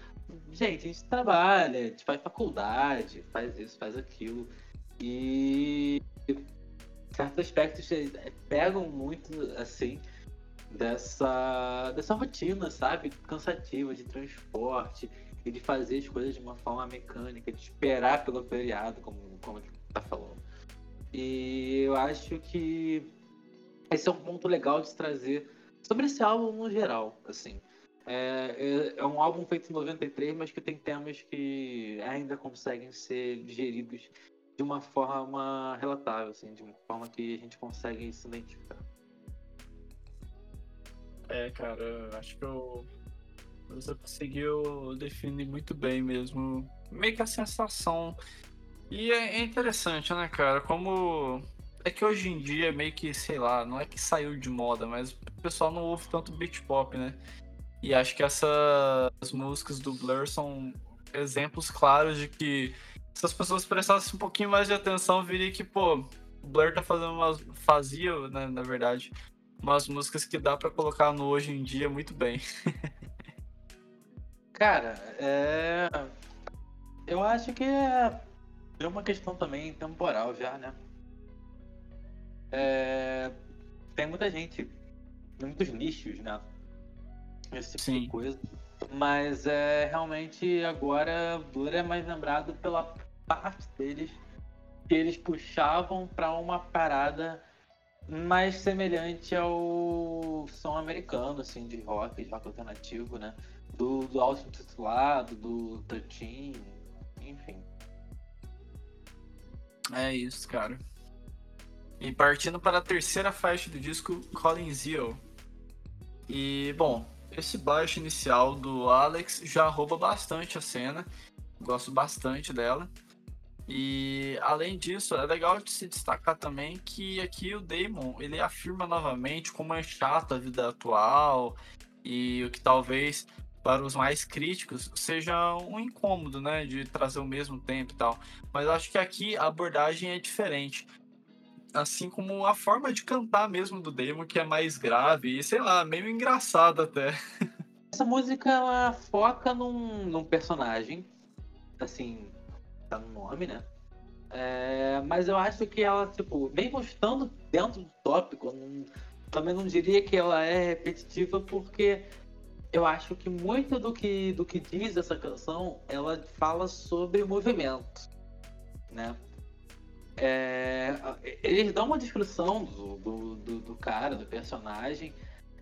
Gente, a gente trabalha, a gente faz faculdade, faz isso, faz aquilo. E certos aspectos pegam muito, assim, dessa, dessa rotina, sabe? Cansativa de transporte e de fazer as coisas de uma forma mecânica, de esperar pelo feriado, como, como tá falando. E eu acho que esse é um ponto legal de trazer sobre esse álbum no geral, assim. É, é, é, um álbum feito em 93, mas que tem temas que ainda conseguem ser digeridos de uma forma relatável, assim, de uma forma que a gente consegue se identificar. É, cara, acho que eu, você conseguiu definir muito bem mesmo, meio que a sensação. E é, é interessante, né, cara, como é que hoje em dia, meio que, sei lá, não é que saiu de moda, mas o pessoal não ouve tanto beat pop, né? E acho que essas músicas do Blur são exemplos claros de que se as pessoas prestassem um pouquinho mais de atenção, viria que, pô, o Blur tá fazendo umas. fazia, né, na verdade, umas músicas que dá para colocar no hoje em dia muito bem. Cara, é. Eu acho que é, é uma questão também temporal já, né? É, tem muita gente, muitos nichos, né? Esse tipo Sim. de coisa. Mas é realmente agora Blur é mais lembrado pela parte deles que eles puxavam para uma parada mais semelhante ao som americano, assim, de rock, de rock alternativo, né? Do, do auto-titulado, do 13, enfim. É isso, cara. E partindo para a terceira faixa do disco, Colin Zio. E, bom, esse baixo inicial do Alex já rouba bastante a cena. Gosto bastante dela. E além disso, é legal de se destacar também que aqui o Damon ele afirma novamente como é chata a vida atual e o que talvez para os mais críticos seja um incômodo, né, de trazer o mesmo tempo e tal. Mas acho que aqui a abordagem é diferente. Assim como a forma de cantar mesmo do Damon, que é mais grave e, sei lá, meio engraçado até. Essa música ela foca num, num personagem, assim, tá no nome, né? É, mas eu acho que ela, tipo, mesmo estando dentro do tópico, não, também não diria que ela é repetitiva, porque eu acho que muito do que, do que diz essa canção, ela fala sobre movimento, né? É, eles dão uma descrição do, do, do, do cara, do personagem,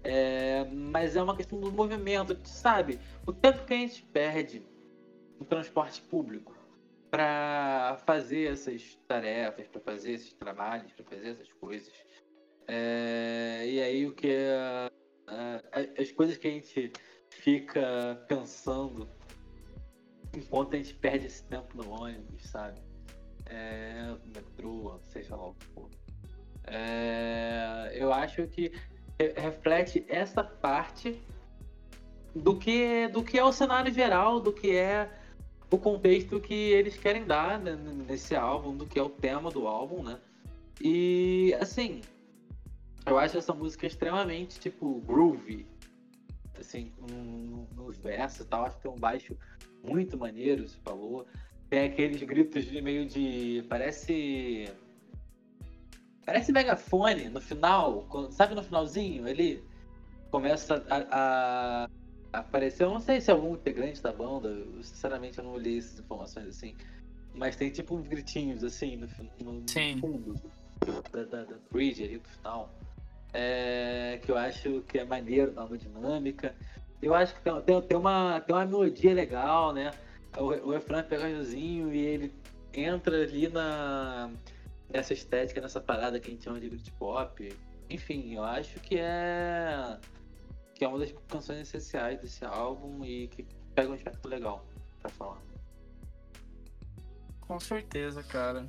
é, mas é uma questão do movimento, sabe? O tempo que a gente perde no transporte público para fazer essas tarefas, para fazer esses trabalhos, para fazer essas coisas. É, e aí o que as coisas que a gente fica pensando enquanto a gente perde esse tempo no ônibus, sabe? É, metrô, seja lá o que for. É, eu acho que reflete essa parte do que, do que é o cenário geral, do que é o contexto que eles querem dar né, nesse álbum, do que é o tema do álbum, né? E assim, eu acho essa música extremamente tipo groovy, assim, um, nos versos e tal. Acho que tem um baixo muito maneiro, você falou. Tem aqueles gritos de meio de. Parece. Parece megafone no final, sabe no finalzinho ali? Começa a, a apareceu, não sei se é algum integrante da banda, eu, sinceramente eu não olhei essas informações assim, mas tem tipo uns gritinhos assim no, no, no fundo da, da, da, bridge ali do final, é, que eu acho que é maneiro, dá uma dinâmica. Eu acho que tem, tem, tem, uma, tem uma melodia legal, né? O, o refrão é pegajosinho e ele entra ali na nessa estética, nessa parada que a gente chama de grit pop. Enfim, eu acho que é que é uma das canções essenciais desse álbum e que pega um aspecto legal pra falar. Com certeza, cara.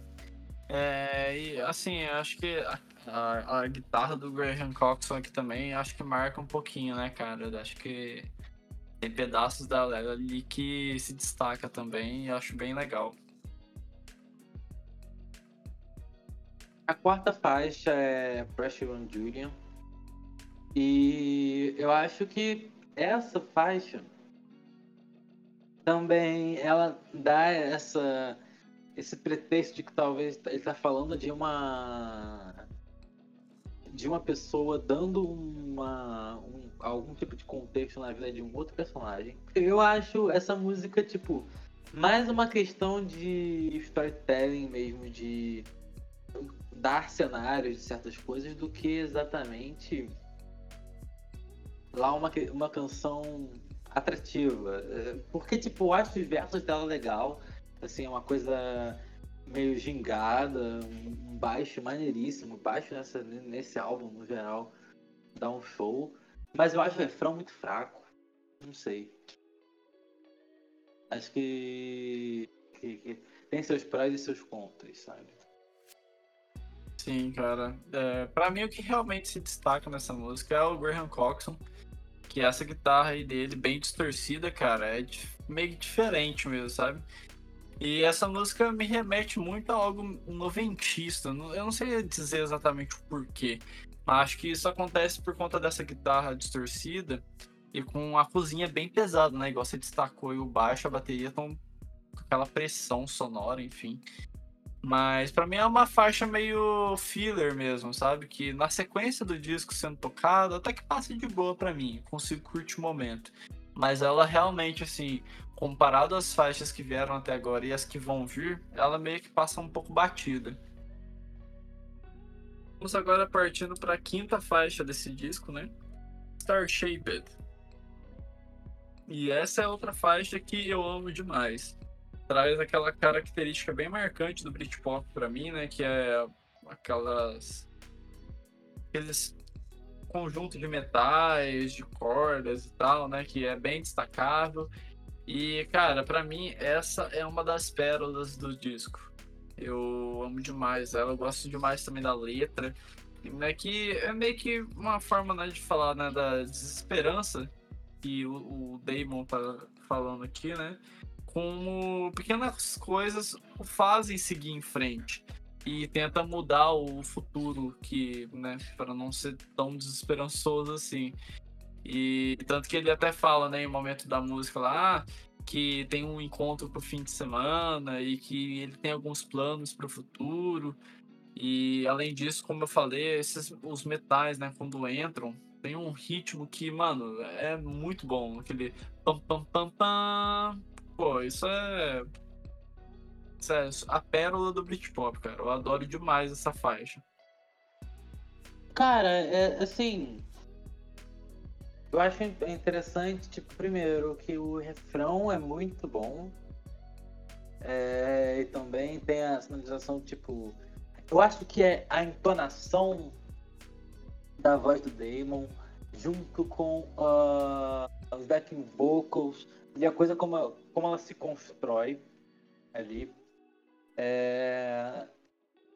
É, e assim, acho que a, a, a, guitarra do Graham Coxon aqui também acho que marca um pouquinho, né, cara? Eu acho que tem pedaços da ali que se destaca também e acho bem legal. A quarta faixa é Pressure on Julian. E eu acho que essa faixa também ela dá essa esse pretexto de que talvez ele está falando de uma de uma pessoa dando uma um, algum tipo de contexto na vida de um outro personagem. Eu acho essa música tipo mais uma questão de storytelling mesmo de dar cenários de certas coisas do que exatamente lá uma, uma canção atrativa. É, porque, tipo, eu acho os versos dela legal. Assim, é uma coisa meio gingada, um baixo maneiríssimo. Baixo nessa, nesse álbum, no geral, dá um show. Mas eu acho o refrão muito fraco. Não sei. Acho que, que, que tem seus prós e seus contras, sabe? Sim, cara. É, para mim, o que realmente se destaca nessa música é o Graham Coxon que essa guitarra aí dele, bem distorcida, cara, é meio diferente mesmo, sabe? E essa música me remete muito a algo noventista. Eu não sei dizer exatamente o porquê, acho que isso acontece por conta dessa guitarra distorcida e com a cozinha bem pesada, né? Igual você destacou, e o baixo, a bateria com aquela pressão sonora, enfim. Mas para mim é uma faixa meio filler mesmo, sabe? Que na sequência do disco sendo tocado, até que passa de boa para mim, consigo curtir o momento. Mas ela realmente, assim, comparado às faixas que vieram até agora e as que vão vir, ela meio que passa um pouco batida. Vamos agora partindo para a quinta faixa desse disco, né? Star Shaped. E essa é outra faixa que eu amo demais traz aquela característica bem marcante do Britpop para mim, né? Que é aquelas. aqueles conjunto de metais, de cordas e tal, né? Que é bem destacável. E, cara, para mim, essa é uma das pérolas do disco. Eu amo demais ela, eu gosto demais também da letra. Né, que é meio que uma forma né, de falar né, da desesperança que o, o Damon tá falando aqui, né? Como pequenas coisas o fazem seguir em frente e tenta mudar o futuro que, né, para não ser tão desesperançoso assim. E tanto que ele até fala, né, em um momento da música lá, ah, que tem um encontro pro fim de semana e que ele tem alguns planos para o futuro. E além disso, como eu falei, esses os metais, né, quando entram, tem um ritmo que, mano, é muito bom, aquele pam pam pam pam. Pô, isso é isso é a pérola do Britpop, cara. Eu adoro demais essa faixa. Cara, é assim, eu acho interessante, tipo, primeiro, que o refrão é muito bom. É, e também tem a sinalização, tipo. Eu acho que é a entonação da voz do Damon, junto com uh, os backing vocals, e a coisa como, como ela se constrói ali. É,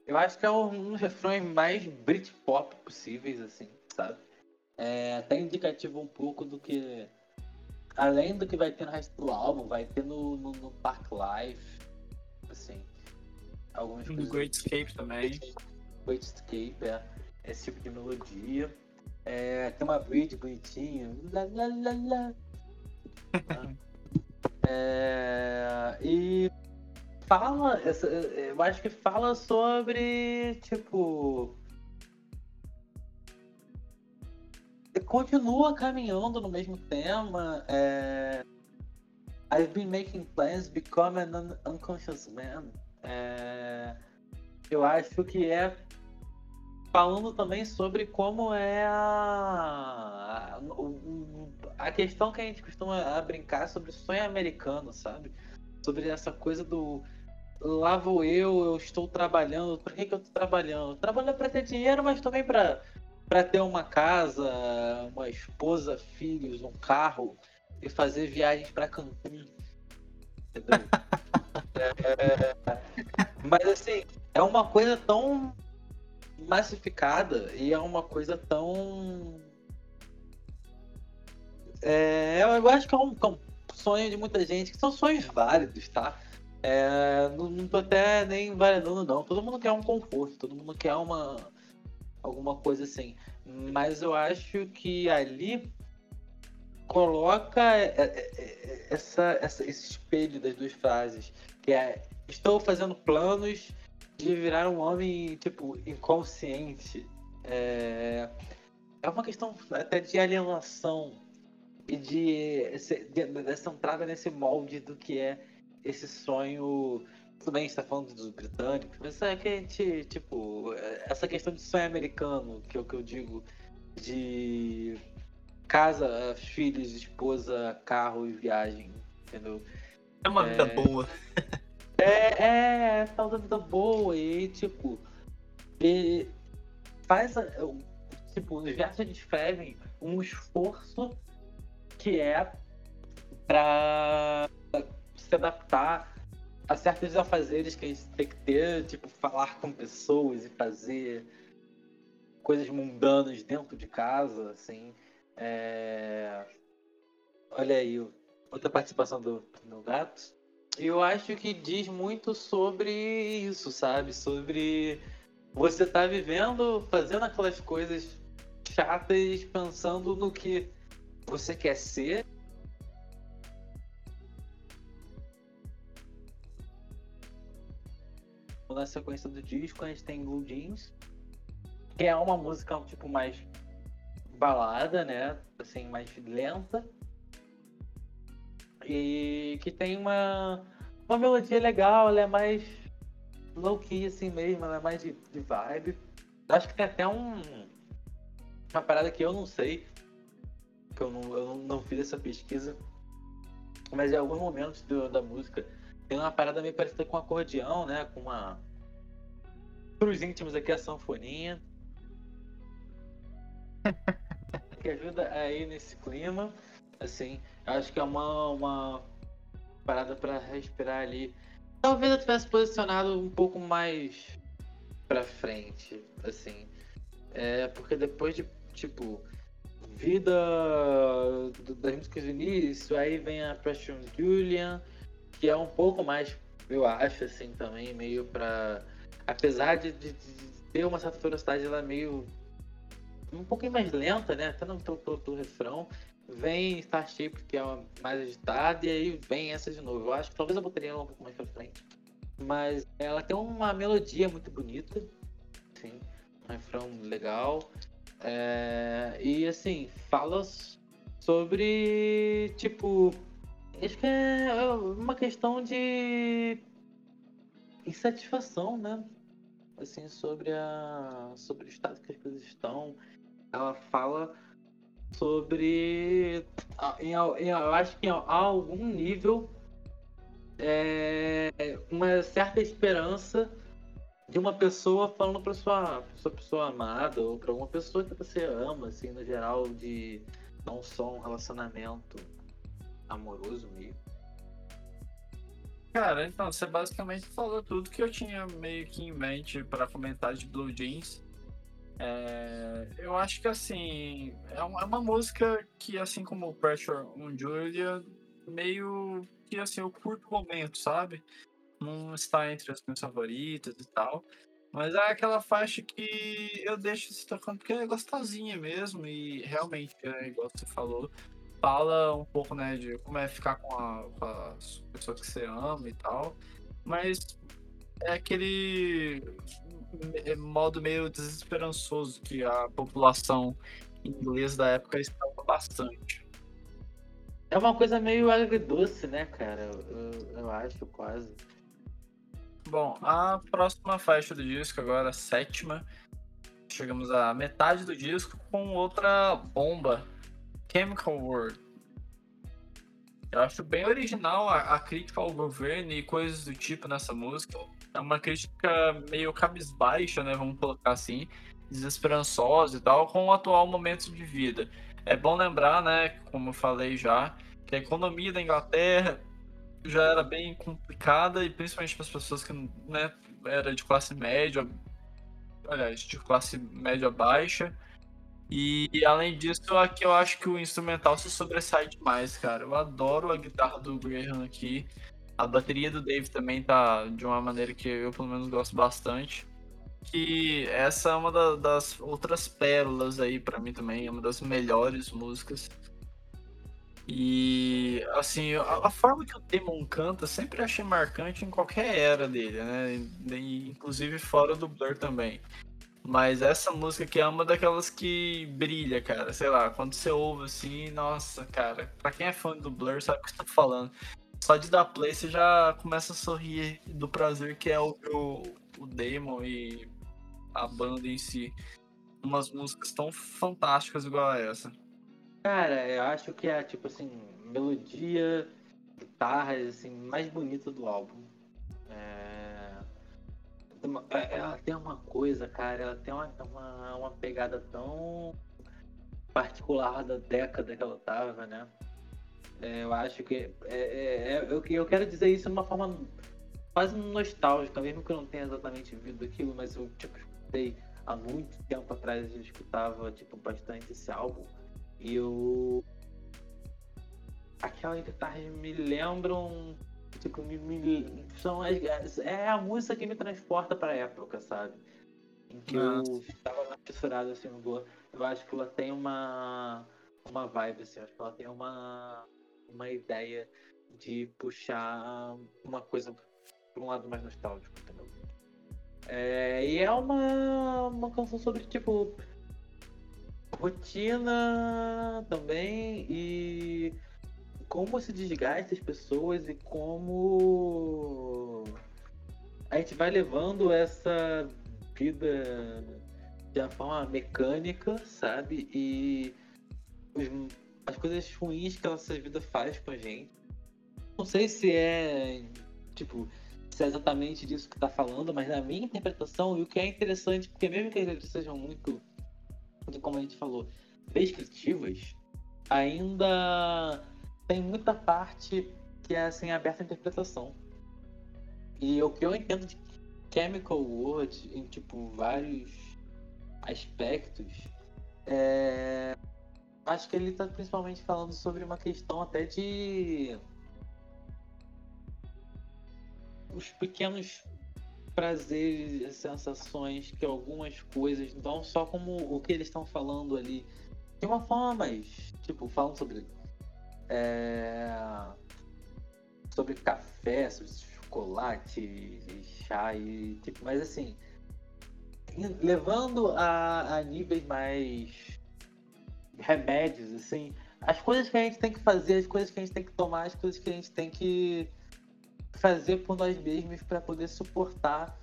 eu acho que é um dos refrões mais Britpop possíveis, assim, sabe? É até indicativo um pouco do que. Além do que vai ter no resto do álbum, vai ter no, no, no Park Life. Assim. Algumas no Great Escape também. Great Escape, é. Esse tipo de melodia. É, tem uma bridge bonitinha. Lá, lá, lá, lá. é, e fala. Eu acho que fala sobre, tipo continua caminhando no mesmo tema. É... I've been making plans, become an un unconscious man. É... Eu acho que é falando também sobre como é a, a, questão que a gente costuma brincar sobre sonho americano, sabe? Sobre essa coisa do lá vou eu, eu estou trabalhando. Por que, que eu estou trabalhando? Trabalhando para ter dinheiro, mas também para para ter uma casa, uma esposa, filhos, um carro e fazer viagens para Cancún. é, mas assim, é uma coisa tão massificada e é uma coisa tão. É, eu acho que é um, é um, sonho de muita gente, que são sonhos válidos, tá? É, não, não tô até nem validando, não. Todo mundo quer um conforto, todo mundo quer uma, alguma coisa assim. Mas eu acho que ali coloca é, é, é, essa, essa, esse espelho das duas frases, que é estou fazendo planos de virar um homem tipo inconsciente. É, é uma questão até de alienação e de, de dessa entrada nesse molde do que é esse sonho tudo bem, a gente tá falando dos britânicos, mas é que a gente, tipo, essa questão de sonho americano, que é o que eu digo, de casa, filhos, esposa, carro e viagem, entendeu? É uma vida é... boa. é, é, é uma vida boa e, tipo, e faz, tipo, os versos descrevem um esforço que é para se adaptar há certos afazeres que a gente tem que ter, tipo, falar com pessoas e fazer coisas mundanas dentro de casa, assim. É... Olha aí, outra participação do meu gato. Eu acho que diz muito sobre isso, sabe? Sobre você tá vivendo, fazendo aquelas coisas chatas, pensando no que você quer ser na sequência do disco a gente tem Blue Jeans, que é uma música tipo mais balada, né? Assim, mais lenta. E que tem uma, uma melodia legal, ela é mais low key assim mesmo, ela é mais de, de vibe. Acho que tem até um uma parada que eu não sei, que eu não, eu não, fiz essa pesquisa, mas em alguns momentos do, da música tem uma parada meio parecida com um acordeão, né? Com uma. Pros íntimos aqui a sanfoninha. que ajuda aí nesse clima. Assim, acho que é uma, uma parada para respirar ali. Talvez eu tivesse posicionado um pouco mais pra frente, assim. É, porque depois de, tipo, vida das músicas do início, aí vem a Preston Julian, que é um pouco mais, eu acho, assim, também, meio pra. Apesar de, de, de ter uma certa velocidade, ela é meio. um pouquinho mais lenta, né? Até no do refrão. Vem Starship, que é mais agitada, e aí vem essa de novo. Eu acho que talvez eu botaria ela um pouco mais pra frente. Mas ela tem uma melodia muito bonita, sim, um refrão legal. É, e assim, fala sobre tipo. Acho que é uma questão de insatisfação, né? Assim, sobre a. sobre o estado que as coisas estão. Ela fala sobre. Em, em, eu acho que em algum nível é, uma certa esperança de uma pessoa falando para sua, sua pessoa amada ou para alguma pessoa que você ama, assim, no geral, de não só um relacionamento amoroso meio. Cara, então, você basicamente falou tudo que eu tinha meio que em mente para comentar de Blue Jeans. É, eu acho que assim, é uma, é uma, música que, assim como Pressure on Julia, meio que assim, eu curto o momento, sabe? Não está entre as minhas favoritas e tal. Mas é aquela faixa que eu deixo se tocando porque é gostosinha mesmo. E realmente, é, igual você falou, fala um pouco, né, de como é ficar com a, com a pessoa que você ama e tal. Mas é aquele modo meio desesperançoso que a população inglesa da época estava bastante. É uma coisa meio agridoce, né, cara? Eu, eu acho, quase. Bom, a próxima faixa do disco, agora a sétima. Chegamos à metade do disco com outra bomba, Chemical World. Eu acho bem original a, a, crítica ao governo e coisas do tipo nessa música. É uma crítica meio cabisbaixa, né? Vamos colocar assim, desesperançosa e tal, com o atual momento de vida. É bom lembrar, né, como eu falei já, que a economia da Inglaterra já era bem complicada e principalmente para as pessoas que né, era de classe média, aliás, de classe média baixa. E além disso, aqui eu acho que o instrumental se sobressai demais, cara. Eu adoro a guitarra do Graham aqui. A bateria do Dave também tá de uma maneira que eu pelo menos gosto bastante que essa é uma da, das outras pérolas aí para mim também, é uma das melhores músicas. E assim, a, a, forma que o Demon canta sempre achei marcante em qualquer era dele, né? E, inclusive fora do Blur também. Mas essa música aqui é uma daquelas que brilha, cara. Sei lá, quando você ouve assim, nossa, cara, pra quem é fã do Blur sabe o que eu tô falando. Só de dar play você já começa a sorrir do prazer que é ouvir o, o Demon e a banda em si umas músicas tão fantásticas igual a essa. Cara, eu acho que é tipo assim, melodia, guitarras assim, mais bonita do álbum. É... é ela tem uma coisa, cara, ela tem uma, uma, uma pegada tão particular da década que ela tava, né? É, eu acho que. É, é, é, eu, eu quero dizer isso de uma forma quase nostálgica, mesmo que eu não tenha exatamente vivido aquilo, mas eu tipo, escutei há muito tempo atrás, eu escutava tipo, bastante esse álbum. E eu. Aquelas guitarras me lembram. Tipo, me, me, são as, é a música que me transporta pra época, sabe? Em que Nossa. eu estava mais fissurado assim no Blur. Eu acho que ela tem uma. Uma vibe, assim, acho que ela tem uma. Uma ideia de puxar uma coisa para um lado mais nostálgico, entendeu? É, e é uma, uma canção sobre, tipo, rotina também e como se desgasta as pessoas e como a gente vai levando essa vida de uma forma mecânica, sabe? E os, as coisas ruins que a nossa vida faz com a gente. Não sei se é, tipo, se é exatamente disso que está falando, mas na minha interpretação, e o que é interessante, porque mesmo que eles sejam muito, como a gente falou, descritivas, ainda tem muita parte que é assim aberta à interpretação. E o que eu entendo de Chemical World em tipo vários aspectos, é... acho que ele está principalmente falando sobre uma questão até de os pequenos prazeres e sensações que algumas coisas não só como o que eles estão falando ali de uma forma mais tipo falando sobre é, sobre café sobre chocolate chá e tipo mas assim levando a, a níveis mais remédios assim as coisas que a gente tem que fazer as coisas que a gente tem que tomar as coisas que a gente tem que fazer por nós mesmos para poder suportar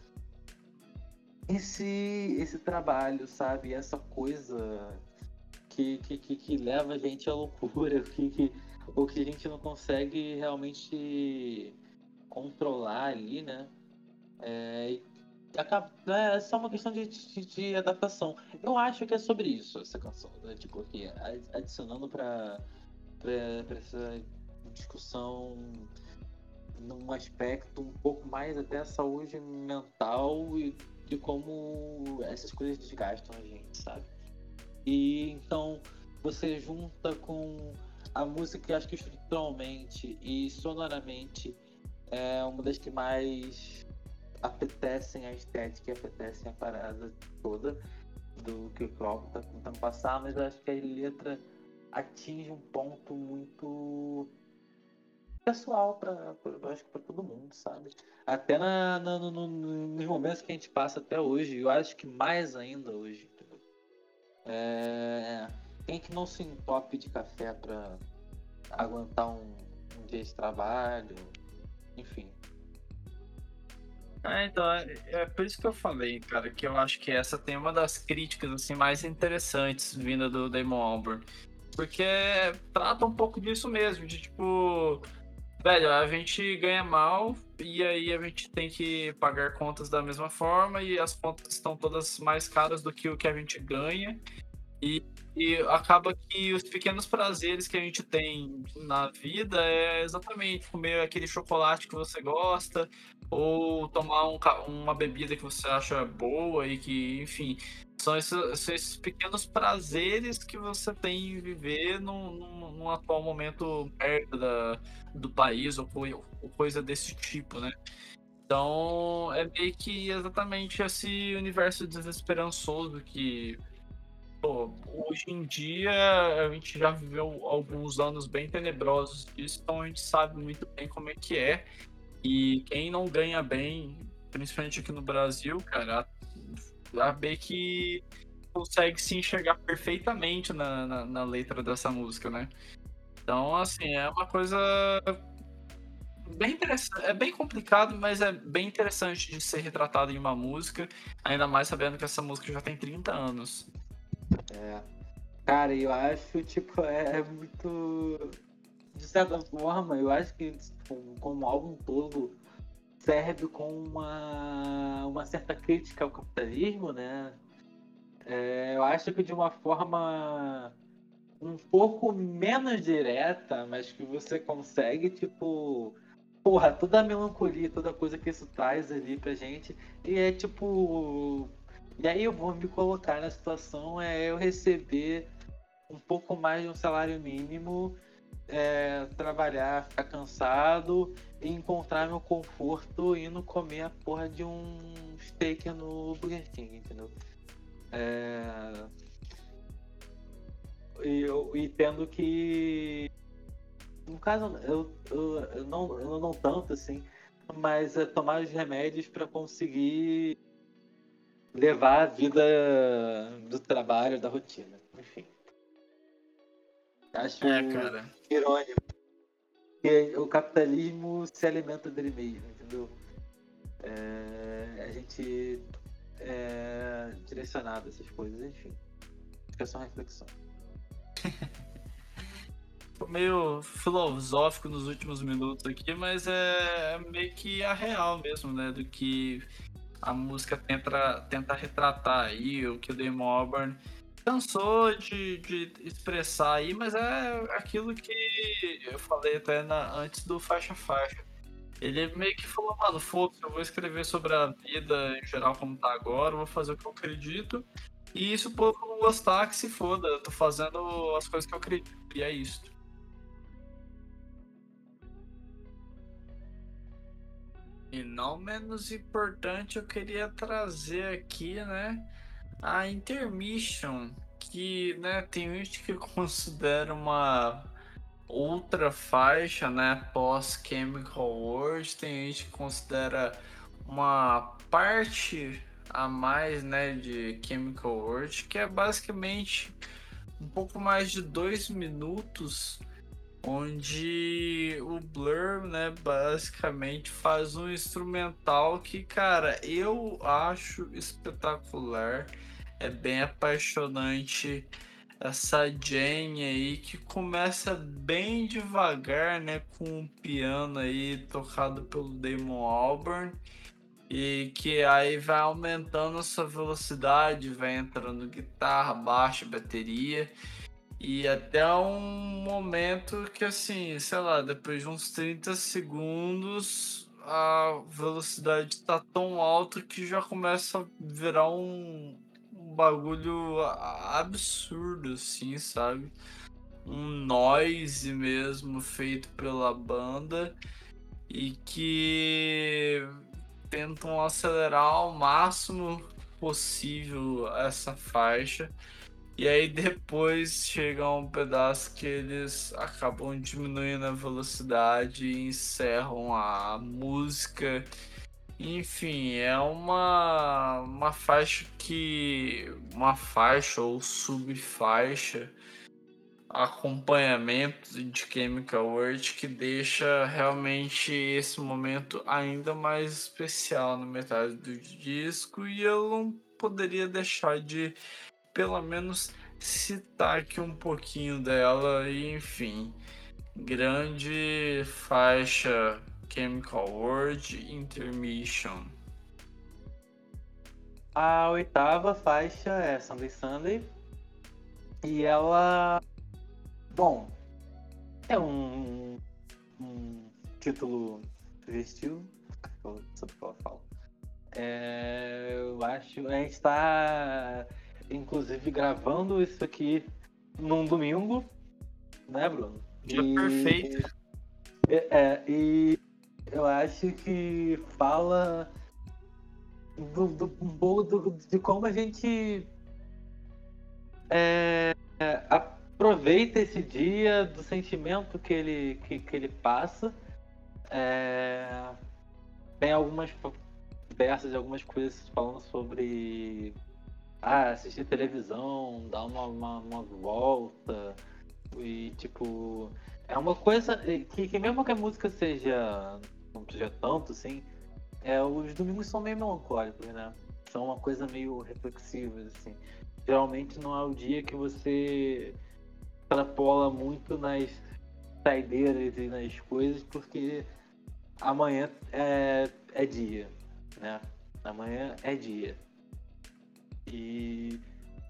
esse, esse trabalho, sabe? Essa coisa que, que, que, que leva a gente à loucura, que, que, ou que a gente não consegue realmente controlar ali, né? É, acaba, é só uma questão de, de, de, adaptação. Eu acho que é sobre isso essa canção, né? tipo, aqui, adicionando para essa discussão num aspecto um pouco mais até a saúde mental e de como essas coisas desgastam a gente, sabe? E então você junta com a música acho que estruturalmente e sonoramente é uma das que mais apetecem a estética e apetecem a parada toda do que o Klopp tá tentando passar, mas eu acho que a letra atinge um ponto muito pessoal para acho que para todo mundo, sabe? Até na, na no, no, nos momentos que a gente passa até hoje, eu acho que mais ainda hoje. É, quem que não se entope de café para aguentar um, um, dia de trabalho, enfim. É, então, é, é, por isso que eu falei, cara, que eu acho que essa tem uma das críticas assim mais interessantes vinda do Damon Albarn. Porque trata um pouco disso mesmo, de tipo, velho, a gente ganha mal e aí a gente tem que pagar contas da mesma forma e as contas estão todas mais caras do que o que a gente ganha. E, e acaba que os pequenos prazeres que a gente tem na vida é exatamente comer aquele chocolate que você gosta, ou tomar um, uma bebida que você acha boa e que, enfim, são esses, são esses pequenos prazeres que você tem em viver num, num, num atual momento perto da, do país ou, ou coisa desse tipo, né? Então é meio que exatamente esse universo desesperançoso que pô, hoje em dia a gente já viveu alguns anos bem tenebrosos disso, então a gente sabe muito bem como é que é. E quem não ganha bem, principalmente aqui no Brasil, cara, B que consegue se enxergar perfeitamente na, na, na, letra dessa música, né? Então, assim, é uma coisa bem interessante, é bem complicado, mas é bem interessante de ser retratado em uma música, ainda mais sabendo que essa música já tem 30 anos. É. Cara, eu acho, tipo, é, é muito. De certa forma, eu acho que tipo, como álbum todo serve com uma, uma certa crítica ao capitalismo, né? É, eu acho que de uma forma um pouco menos direta, mas que você consegue, tipo, porra, toda a melancolia, toda coisa que isso traz ali pra gente, e é tipo. E aí eu vou me colocar na situação, é eu receber um pouco mais de um salário mínimo é, trabalhar, ficar cansado e encontrar meu conforto indo comer a porra de um steak no Burger King, entendeu? É... E, eu, e tendo que. No caso, eu, eu, eu, não, eu não tanto assim, mas é tomar os remédios para conseguir levar a vida do trabalho, da rotina. Enfim. Acho é, cara. irônico. Que o capitalismo se alimenta dele mesmo, entendeu? É, a gente é direcionado a essas coisas, enfim. Fica só uma reflexão. meio filosófico nos últimos minutos aqui, mas é meio que a real mesmo, né? Do que a música tenta, tenta retratar aí, o que o Damon Albarn cansou de, de expressar aí, mas é aquilo que eu falei até na, antes do faixa faixa. Ele meio que falou, mano, foda-se, eu vou escrever sobre a vida em geral como tá agora, vou fazer o que eu acredito. E se o povo não gostar, que se foda, eu tô fazendo as coisas que eu acredito. E é isso. E não menos importante, eu queria trazer aqui, né, a Intermission, que, né, tem gente que considera uma outra faixa, né, pós Chemical World, tem gente que considera uma parte a mais, né, de Chemical World, que é basicamente um pouco mais de dois minutos, onde o Blur, né, basicamente faz um instrumental que, cara, eu acho espetacular, é bem apaixonante essa Jane aí que começa bem devagar, né, com um piano aí tocado pelo Damon Albarn e que aí vai aumentando a sua velocidade, vai entrando guitarra, baixo, bateria e até um momento que assim, sei lá, depois de uns 30 segundos a velocidade está tão alta que já começa a virar um, um bagulho absurdo, assim, sabe? Um noise mesmo feito pela banda e que tentam acelerar ao máximo possível essa faixa. E aí depois chega um pedaço que eles acabam diminuindo a velocidade e encerram a música enfim, é uma, uma faixa que. Uma faixa ou subfaixa acompanhamento de Chemical World que deixa realmente esse momento ainda mais especial na metade do disco e eu não poderia deixar de pelo menos citar aqui um pouquinho dela e enfim grande faixa Chemical World Intermission. A oitava faixa é Sunday Sunday. E ela. Bom, é um, um título sugestivo. Sobre o que. É, eu acho. A gente está, inclusive, gravando isso aqui num domingo, né, Bruno? Dia e... perfeito. É, é, e eu acho que fala do, do, do, de como a gente é, aproveita esse dia, do sentimento que ele, que, que ele passa. É, tem algumas peças, algumas coisas falando sobre ah, assistir televisão, dar uma, uma, uma volta e tipo é uma coisa que, que mesmo que a música seja não seja tanto, assim, é, os domingos são meio melancólicos, né? São uma coisa meio reflexiva, assim. Geralmente não é o dia que você extrapola muito nas saideiras e nas coisas, porque amanhã é, é dia, né? Amanhã é dia. E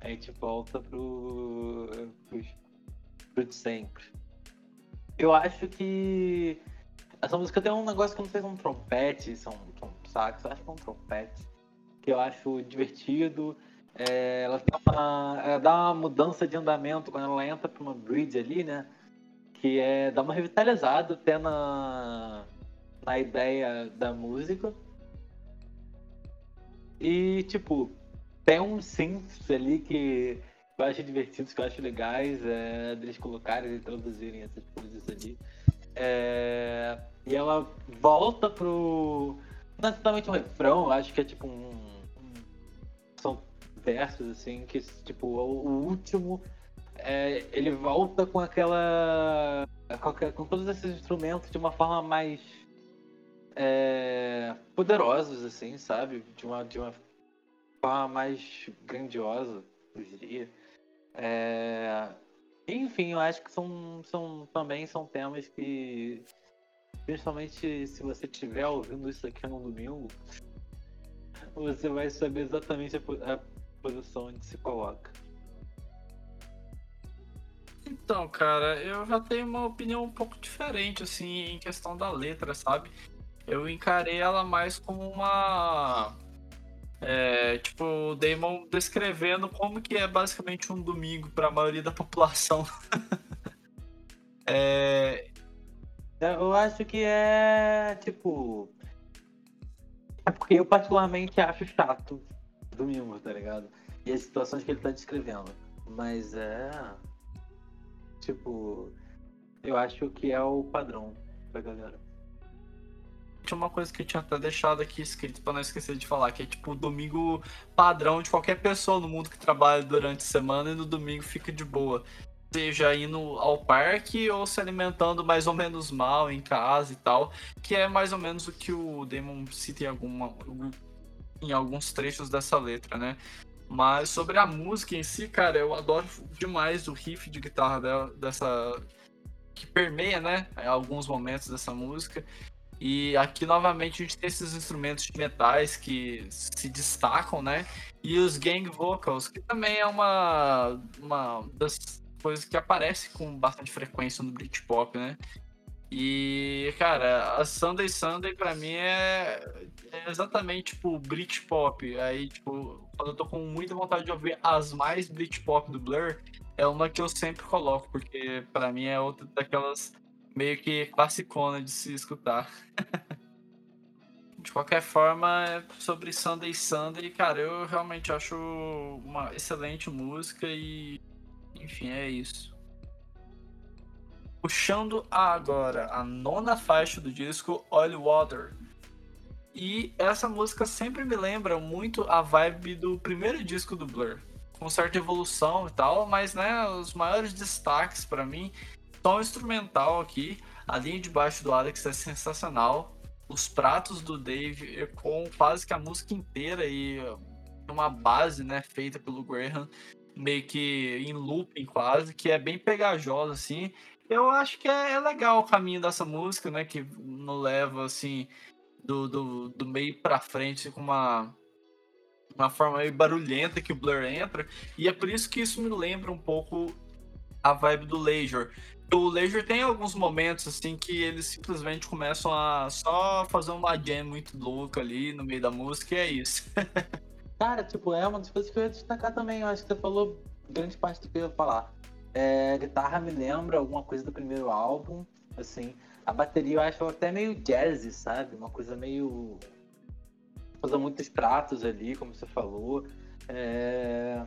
a gente volta pro, pro, pro de sempre. Eu acho que essa música tem um negócio que não sei se é um trompete, se é um, um sax, eu acho que é um trompete, que eu acho divertido. É, ela, uma, ela, dá uma mudança de andamento quando ela entra pra uma bridge ali, né? Que é dá uma revitalizada até na, na ideia da música. E, tipo, tem uns synths ali que eu acho divertidos, que eu acho legais, é, deles colocarem e traduzirem essas coisas ali. É, e ela volta pro. Não é exatamente um refrão, acho que é tipo um. um são versos, assim, que tipo, o, o último. É, ele volta com aquela. Com, com, todos esses instrumentos de uma forma mais. É, poderosos, assim, sabe? De uma, de uma forma mais grandiosa, eu diria. É, Enfim, eu acho que são, são também são temas que, principalmente se você estiver ouvindo isso aqui no domingo, você vai saber exatamente a, a posição onde se coloca. Então, cara, eu já tenho uma opinião um pouco diferente, assim, em questão da letra, sabe? Eu encarei ela mais como uma. É, tipo, o Damon descrevendo como que é basicamente um domingo para a maioria da população. é... Eu acho que é tipo. É porque eu particularmente acho chato domingo, tá ligado? E as situações que ele tá descrevendo. Mas é. Tipo. Eu acho que é o padrão pra galera tinha uma coisa que eu tinha até deixado aqui escrito para não esquecer de falar, que é tipo o domingo padrão de qualquer pessoa no mundo que trabalha durante a semana e no domingo fica de boa. Seja indo ao parque ou se alimentando mais ou menos mal em casa e tal, que é mais ou menos o que o Demon cita em, alguma, em alguns trechos dessa letra, né? Mas sobre a música em si, cara, eu adoro demais o riff de guitarra dela, dessa. que permeia, né? Alguns momentos dessa música. E aqui novamente a gente tem esses instrumentos de metais que se destacam, né? E os gang vocals, que também é uma, uma das coisas que aparece com bastante frequência no Britpop, né? E, cara, a Sunday Sunday pra mim é, é exatamente tipo Britpop. Aí, tipo, quando eu tô com muita vontade de ouvir as mais Britpop do Blur, é uma que eu sempre coloco, porque pra mim é outra daquelas meio que classicona de se escutar. de qualquer forma, sobre Sunday Sunday, cara, eu realmente acho uma excelente música e enfim, é isso. Puxando agora a nona faixa do disco, Oil Water. E essa música sempre me lembra muito a vibe do primeiro disco do Blur. Com certa evolução e tal, mas né, os maiores destaques para mim Tom instrumental aqui. A linha de baixo do Alex é sensacional. Os pratos do Dave com quase que a música inteira e uma base, né, feita pelo Graham, meio que em looping quase, que é bem pegajosa assim. Eu acho que é, é legal o caminho dessa música, né, que nos leva assim do, do, do meio para frente com uma uma forma meio barulhenta que o Blur entra, e é por isso que isso me lembra um pouco a vibe do Leisure, o Leisure tem alguns momentos assim que eles simplesmente começam a só fazer uma jam muito louca ali no meio da música e é isso. Cara, tipo, é uma das coisas que eu ia destacar também. Eu acho que você falou grande parte do que eu ia falar. É, guitarra me lembra alguma coisa do primeiro álbum, assim. A bateria eu acho até meio jazzy, sabe? Uma coisa meio. Usa muitos pratos ali, como você falou. É...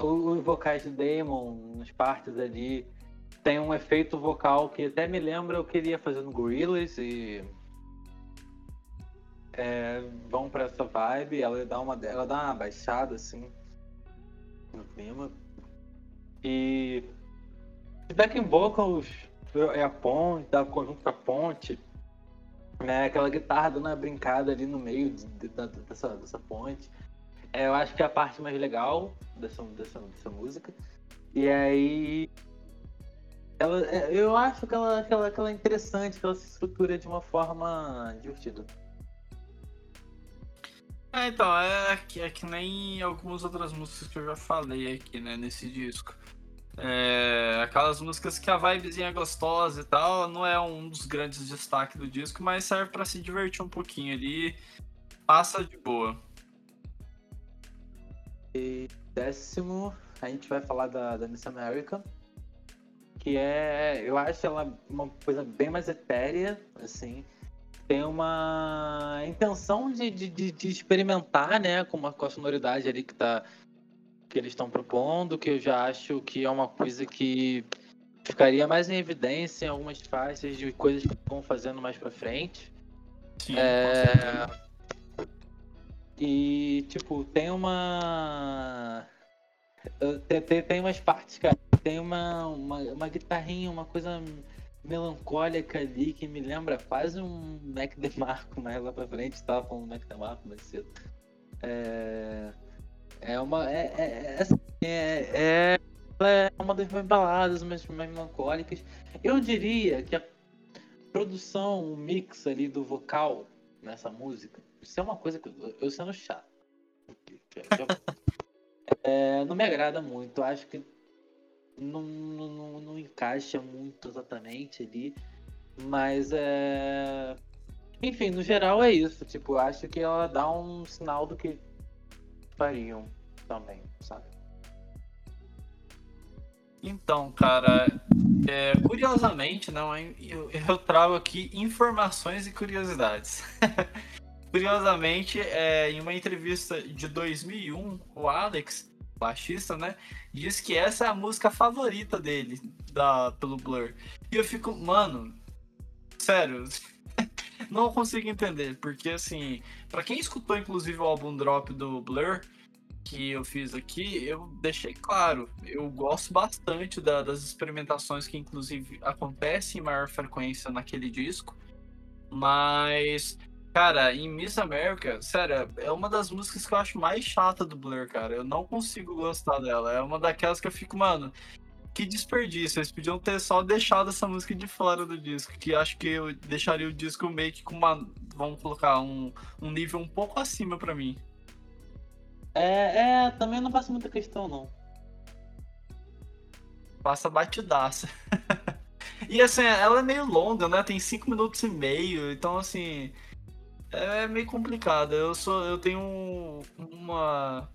Os vocais do Damon, nas partes ali, tem um efeito vocal que até me lembra o que ele ia fazer no Gorillaz e é, vão para essa vibe, ela dá uma ela dá uma baixada assim no clima. E backing vocals é a ponte, dá conjunto com a ponte, né? Aquela guitarra dando uma brincada ali no meio de, de, dessa, dessa ponte. É, eu acho que é a parte mais legal dessa, dessa, dessa música. E aí ela, é, eu acho que ela, que, ela, que ela é interessante, que ela se estrutura de uma forma divertida. É, então, é que, é que nem algumas outras músicas que eu já falei aqui, né, nesse disco. É, aquelas músicas que a vibezinha é gostosa e tal, não é um dos grandes destaques do disco, mas serve para se divertir um pouquinho ali, passa de boa. E décimo, a gente vai falar da, da Miss America que é, eu acho ela uma coisa bem mais etérea, assim, tem uma intenção de, de, de experimentar, né, com, uma, com a sonoridade ali que tá que eles estão propondo, que eu já acho que é uma coisa que ficaria mais em evidência em algumas faixas de coisas que vão fazendo mais para frente. Sim, é... E, tipo, tem uma. Tem, tem, tem umas partes, cara, tem uma, uma, uma guitarrinha, uma coisa melancólica ali que me lembra quase um Mac DeMarco mais lá pra frente, estava um Mac DeMarco mais cedo. É, é uma. É, é, é, assim, é, é, é uma das mais baladas, mais, mais melancólicas. Eu diria que a produção, o mix ali do vocal nessa música, isso é uma coisa que eu, eu sendo chato. é, não me agrada muito. Acho que não, não, não encaixa muito exatamente ali. Mas é. Enfim, no geral é isso. Tipo, acho que ela dá um sinal do que fariam também, sabe? Então, cara, é, curiosamente, não, eu, eu trago aqui informações e curiosidades. curiosamente, é, em uma entrevista de 2001, o Alex, baixista, né, diz que essa é a música favorita dele, da, pelo Blur. E eu fico, mano, sério, não consigo entender, porque assim, para quem escutou inclusive o álbum Drop do Blur, que eu fiz aqui, eu deixei claro, eu gosto bastante da, das experimentações que inclusive acontecem em maior frequência naquele disco, mas Cara, em Miss America, sério, é uma das músicas que eu acho mais chata do Blur, cara. Eu não consigo gostar dela. É uma daquelas que eu fico, mano, que desperdício. Eles podiam ter só deixado essa música de fora do disco. Que acho que eu deixaria o disco meio que com uma. Vamos colocar um, um nível um pouco acima para mim. É, é, também não passa muita questão, não. Passa batidaça. e assim, ela é meio longa, né? Tem 5 minutos e meio, então assim. É meio complicado. Eu sou, eu tenho uma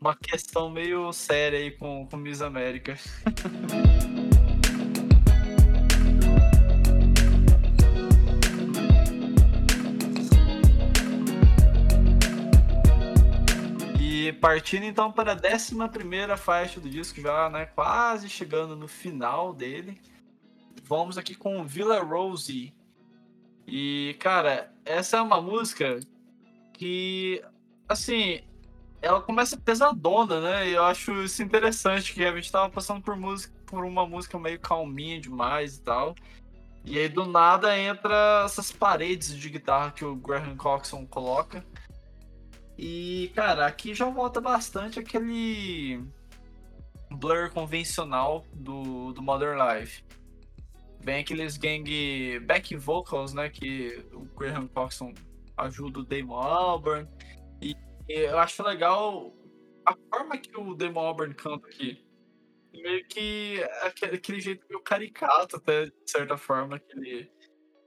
uma questão meio séria aí com, com Miss América. e partindo então para a 11 primeira faixa do disco, já né, quase chegando no final dele. Vamos aqui com Villa Rosie. E, cara, essa é uma música que, assim, ela começa pesadona, né? E eu acho isso interessante, que a gente tava passando por música, por uma música meio calminha demais e tal. E aí do nada entra essas paredes de guitarra que o Graham Coxon coloca. E, cara, aqui já volta bastante aquele blur convencional do, do Modern Life. Vem aqueles gang back vocals, né? Que o Graham Coxon ajuda o Damon Albarn. E eu acho legal a forma que o Damon Albarn canta aqui. Meio que aquele, aquele jeito meio caricato, até, de certa forma, que ele,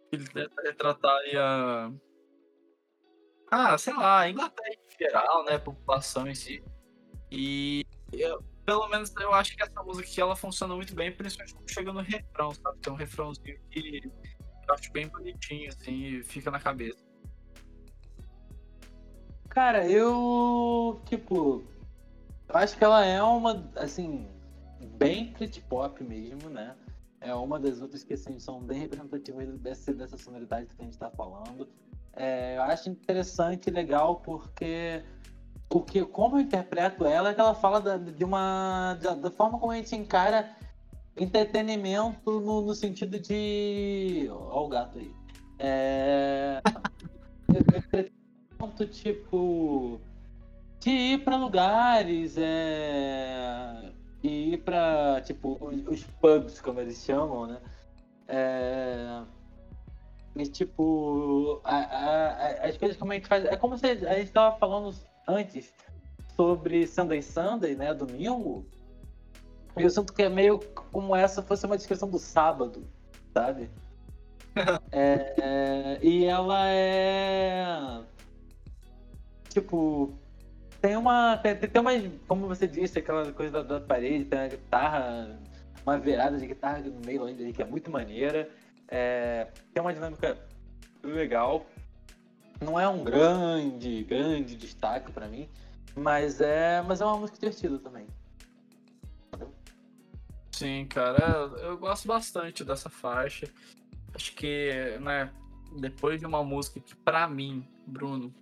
que ele tenta retratar a. Ah, sei lá, a Inglaterra em geral, né? A população em si. E eu, pelo menos eu acho que essa música aqui ela funciona muito bem, principalmente quando chega no refrão, sabe? Tem um refrãozinho que eu acho bem bonitinho, assim, e fica na cabeça. Cara, eu. Tipo. Eu acho que ela é uma. Assim. Bem crit pop mesmo, né? É uma das outras que assim, são bem representativas dessa, dessa sonoridade que a gente tá falando. É, eu acho interessante e legal porque porque como eu interpreto ela é que ela fala da, de uma da, da, forma como a gente encara entretenimento no, no sentido de ó o gato aí é, ponto, tipo, de ir para lugares, é, e ir para, tipo, os pubs, como eles chamam, né? É, e, tipo, a, a, as coisas como a gente faz. É como se a gente estava falando antes sobre Sunday Sunday, né? Domingo. Eu sinto que é meio como essa fosse uma descrição do sábado, sabe? é, é, e ela é tipo, tem uma. Tem, tem uma. Como você disse, aquela coisa da, da parede, tem uma guitarra, uma virada de guitarra no meio ainda que é muito maneira. É, tem uma dinâmica legal. Não é um grande, grande destaque para mim, mas é, mas é uma música divertida também. Sim, cara, eu gosto bastante dessa faixa. Acho que, né, depois de uma música que, para mim, Bruno,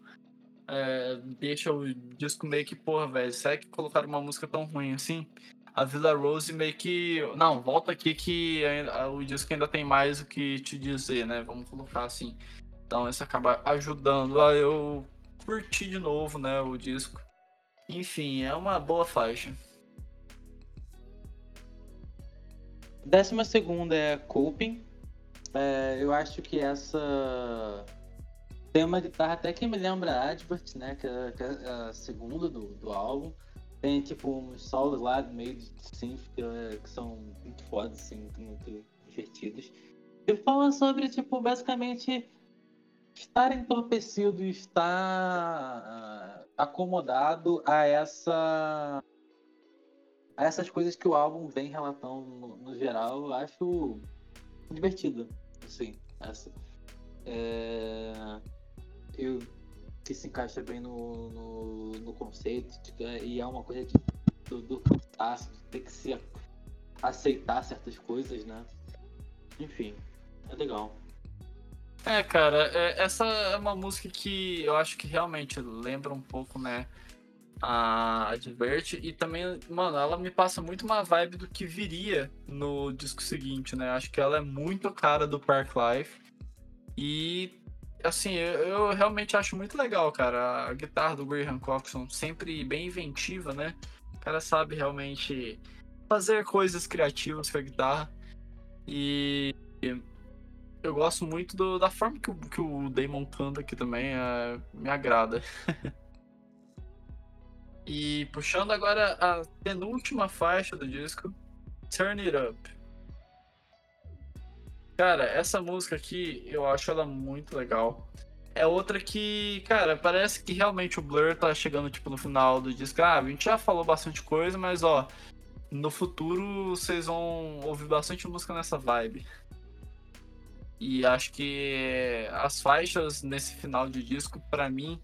é, deixa o disco meio que, porra, velho, será que colocaram uma música tão ruim assim? A Villa Rose meio que. Não, volta aqui que ainda, o disco ainda tem mais o que te dizer, né? Vamos colocar assim. Então isso acaba ajudando a eu curtir de novo, né? O disco. Enfim, é uma boa faixa. Décima segunda é Coping. É, eu acho que essa tem uma guitarra até que me lembra Advert, né? Que é, que é a segunda do, do álbum. Tem tipo uns solos lá meio de synth que, que são muito fodas, assim, muito, muito divertidos. E fala sobre, tipo, basicamente estar entorpecido estar uh, acomodado a essa a essas coisas que o álbum vem relatando no, no geral, eu acho divertido, assim, essa. É... Eu que se encaixa bem no, no, no conceito de, e é uma coisa de, do, do cansaço, ter que se aceitar certas coisas, né? Enfim, é legal. É, cara, é, essa é uma música que eu acho que realmente lembra um pouco, né? A Advert e também, mano, ela me passa muito uma vibe do que viria no disco seguinte, né? Acho que ela é muito cara do Park Life. E assim, eu, eu, realmente acho muito legal, cara. A guitarra do Graham Coxon sempre bem inventiva, né? O cara sabe realmente fazer coisas criativas com a guitarra. E eu gosto muito do, da forma que o, que o Damon canta aqui também, é, me agrada. e puxando agora a penúltima faixa do disco, Turn It Up. Cara, essa música aqui, eu acho ela muito legal. É outra que, cara, parece que realmente o Blur tá chegando, tipo, no final do disco. Ah, a gente já falou bastante coisa, mas, ó, no futuro vocês vão ouvir bastante música nessa vibe. E acho que as faixas nesse final de disco, para mim,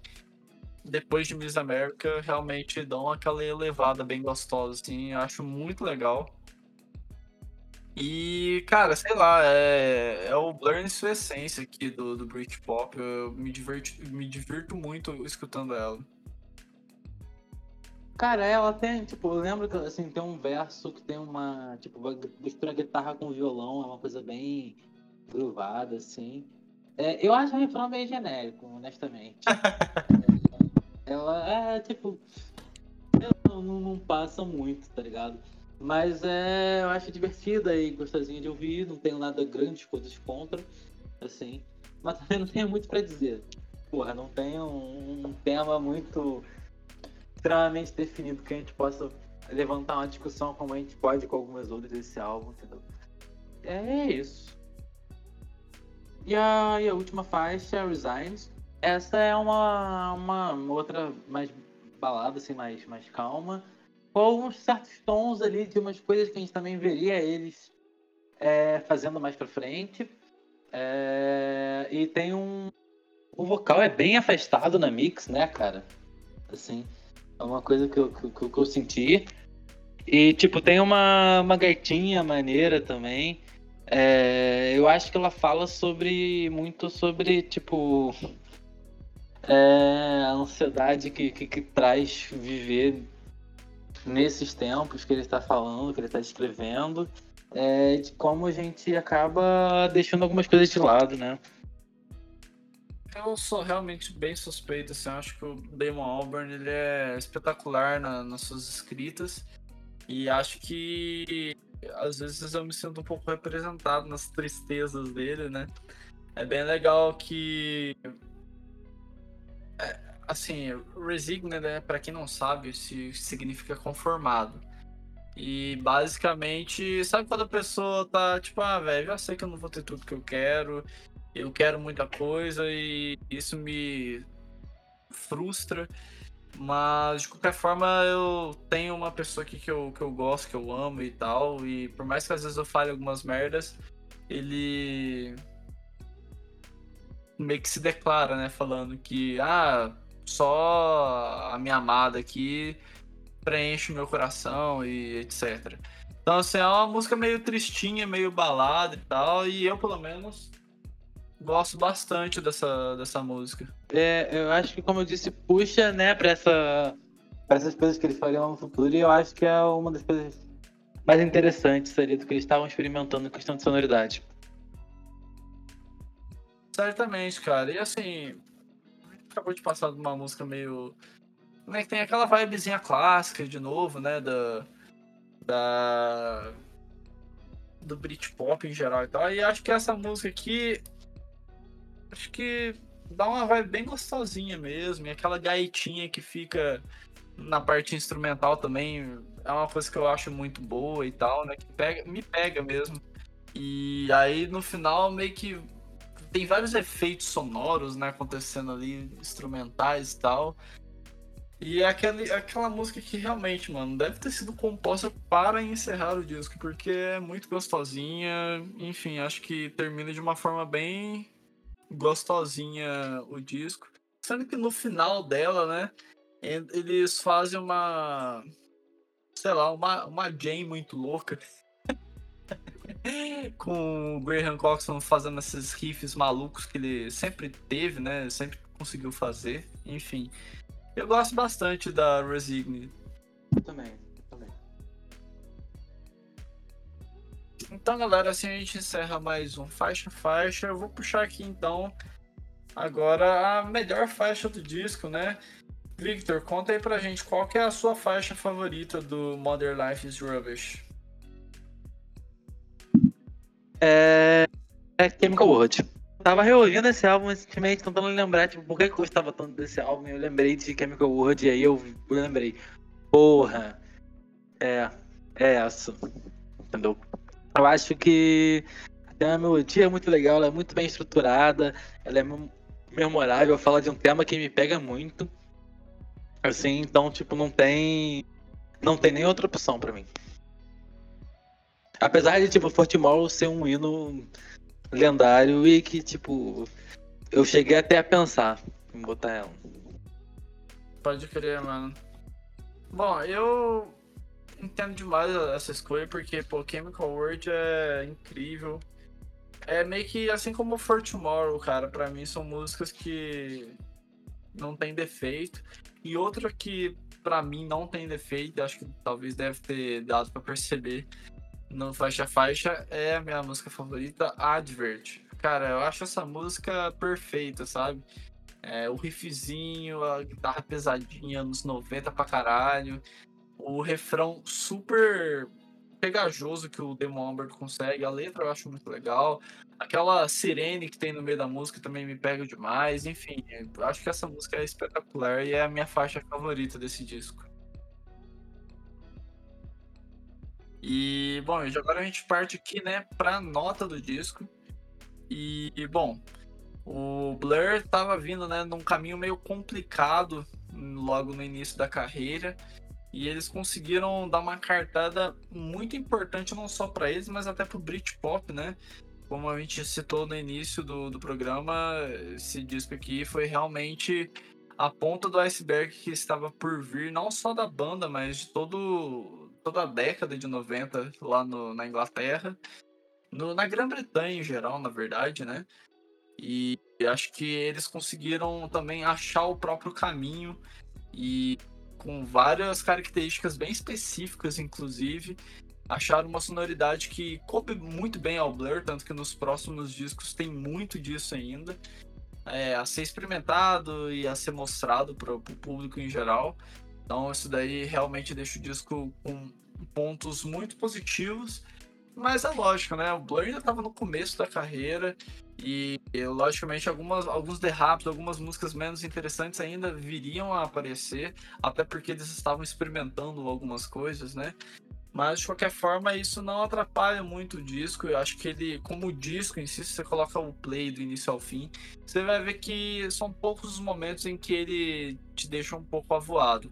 depois de Miss America, realmente dão aquela elevada bem gostosa, assim. Acho muito legal. E, cara, sei lá, é, é o Blur em sua essência aqui do, do Britpop. Eu me, diverti, me divirto muito escutando ela. Cara, ela tem, tipo, eu lembro que assim, tem um verso que tem uma, tipo, mistura guitarra com violão, é uma coisa bem groovada, assim. É, eu acho o refrão meio genérico, honestamente. ela é, tipo, não, não passa muito, tá ligado? Mas é, eu acho divertida e gostosinha de ouvir, não tenho nada grandes coisas contra, assim. Mas também não tenho muito para dizer. Porra, não tenho um, um tema muito extremamente definido que a gente possa levantar uma discussão como a gente pode com algumas outras desse álbum, entendeu? É isso. E a, e a última faixa, Resigns. Essa é uma, uma outra mais balada, assim, mais, mais calma com alguns certos tons ali de umas coisas que a gente também veria eles é, fazendo mais pra frente. É, e tem um. O vocal é bem afastado na mix, né, cara? Assim, é uma coisa que eu, que, que eu senti. E, tipo, tem uma, uma gaitinha maneira também. É, eu acho que ela fala sobre. muito sobre, tipo. É, a ansiedade que, que, que traz viver nesses tempos que ele está falando, que ele está escrevendo, é, de como a gente acaba deixando algumas coisas de lado, né? Eu sou realmente bem suspeito, assim, eu acho que o Damon Albarn ele é espetacular na, nas suas escritas e acho que às vezes eu me sinto um pouco representado nas tristezas dele, né? É bem legal que é, assim, resigned, né, para quem não sabe, isso significa conformado. E basicamente, sabe quando a pessoa tá tipo, ah, velho, já sei que eu não vou ter tudo que eu quero, eu quero muita coisa e isso me frustra. Mas de qualquer forma, eu tenho uma pessoa aqui que eu, que eu gosto, que eu amo e tal. E por mais que às vezes eu fale algumas merdas, ele meio que se declara, né? Falando que, ah, só a minha amada aqui preenche o meu coração e etc. Então, assim, é uma música meio tristinha, meio balada e tal, e eu, pelo menos, gosto bastante dessa, dessa música. É, eu acho que, como eu disse, puxa, né, pra, essa, pra essas coisas que eles fariam no futuro, e eu acho que é uma das coisas mais interessantes ali do que eles estavam experimentando em questão de sonoridade. Certamente, cara. E assim, acabou de passar de uma música meio. Né, que tem aquela vibezinha clássica de novo, né? Da. Da. do Britpop em geral e tal. E acho que essa música aqui. Acho que dá uma vibe bem gostosinha mesmo. E aquela gaitinha que fica na parte instrumental também é uma coisa que eu acho muito boa e tal, né? Que pega, me pega mesmo. E aí no final meio que tem vários efeitos sonoros, né, acontecendo ali, instrumentais e tal. E é aquele, aquela música que realmente, mano, deve ter sido composta para encerrar o disco, porque é muito gostosinha. Enfim, acho que termina de uma forma bem gostosinha o disco. Sendo que no final dela, né, eles fazem uma. Sei lá, uma, uma jam muito louca. com o Graham Coxon fazendo esses riffs malucos que ele sempre teve, né? Sempre conseguiu fazer. Enfim. Eu gosto bastante da Resigne. Também, Então, galera, assim a gente encerra mais um faixa faixa. Eu vou puxar aqui então agora a melhor faixa do disco, né? Victor, conta aí pra gente qual que é a sua faixa favorita do Modern Life is Rubbish. É, é Chemical World. Tava reouvindo esse álbum recentemente, tentando lembrar, tipo, por que, que eu gostava tanto desse álbum. Eu lembrei de Chemical World e aí eu lembrei, porra, é, é essa, entendeu? Eu acho que tem uma melodia muito legal, ela é muito bem estruturada, ela é memorável, fala de um tema que me pega muito. Assim, então, tipo, não tem. Não tem nem outra opção para mim. Apesar de, tipo, Fortimore ser um hino lendário e que, tipo, eu cheguei até a pensar em botar ela. Pode crer, mano. Bom, eu entendo demais essa escolha porque, pô, Chemical World é incrível. É meio que assim como For Tomorrow, cara, pra mim são músicas que não tem defeito. E outra que para mim não tem defeito, acho que talvez deve ter dado para perceber, no Faixa Faixa é a minha música favorita, Advert. Cara, eu acho essa música perfeita, sabe? É, o riffzinho, a guitarra pesadinha, anos 90 pra caralho. O refrão super pegajoso que o Demon Amber consegue. A letra eu acho muito legal. Aquela sirene que tem no meio da música também me pega demais. Enfim, eu acho que essa música é espetacular e é a minha faixa favorita desse disco. E, bom, agora a gente parte aqui, né, pra nota do disco. E, bom, o Blur tava vindo, né, num caminho meio complicado logo no início da carreira. E eles conseguiram dar uma cartada muito importante, não só para eles, mas até pro Britpop, né? Como a gente citou no início do, do programa, esse disco aqui foi realmente a ponta do iceberg que estava por vir, não só da banda, mas de todo toda a década de 90 lá no, na Inglaterra, no, na Grã-Bretanha em geral, na verdade, né? E acho que eles conseguiram também achar o próprio caminho e com várias características bem específicas, inclusive, acharam uma sonoridade que coube muito bem ao Blur, tanto que nos próximos discos tem muito disso ainda. É, a ser experimentado e a ser mostrado para o público em geral. Então isso daí realmente deixa o disco com pontos muito positivos. Mas é lógico, né? O Blur ainda estava no começo da carreira e, logicamente, algumas, alguns derrapes, algumas músicas menos interessantes ainda viriam a aparecer, até porque eles estavam experimentando algumas coisas, né? Mas, de qualquer forma, isso não atrapalha muito o disco. Eu acho que ele, como o disco em si, se você coloca o play do início ao fim, você vai ver que são poucos os momentos em que ele te deixa um pouco avoado.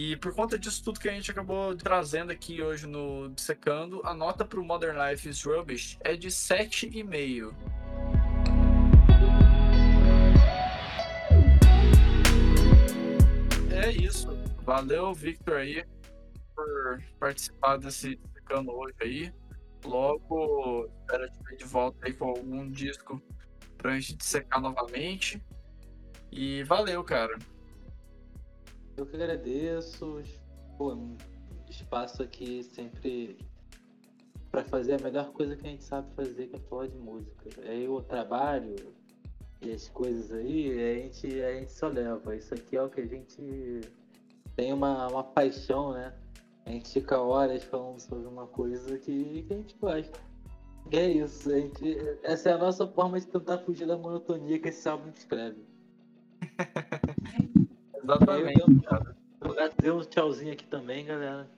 E por conta disso tudo que a gente acabou trazendo aqui hoje no Dissecando, a nota para o Modern Life is Rubbish é de 7,5. É isso. Valeu, Victor, aí, por participar desse Dissecando hoje aí. Logo, espero te ver de volta aí com algum disco pra gente dissecar novamente. E valeu, cara. Eu que agradeço. Pô, espaço aqui sempre para fazer a melhor coisa que a gente sabe fazer, que é falar de música. Aí é o trabalho e as coisas aí, a gente, a gente só leva. Isso aqui é o que a gente tem uma, uma paixão, né? A gente fica horas falando sobre uma coisa que, que a gente gosta. É isso, gente. Essa é a nossa forma de tentar fugir da monotonia que esse álbum descreve. Exatamente, Eu- um tchauzinho aqui também, galera.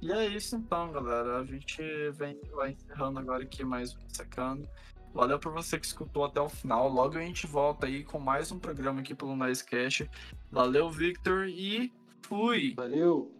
E é isso então, galera. A gente vem vai encerrando agora aqui mais um secando. Valeu por você que escutou até o final. Logo a gente volta aí com mais um programa aqui pelo Nicecast. Valeu, Victor, e fui! Valeu!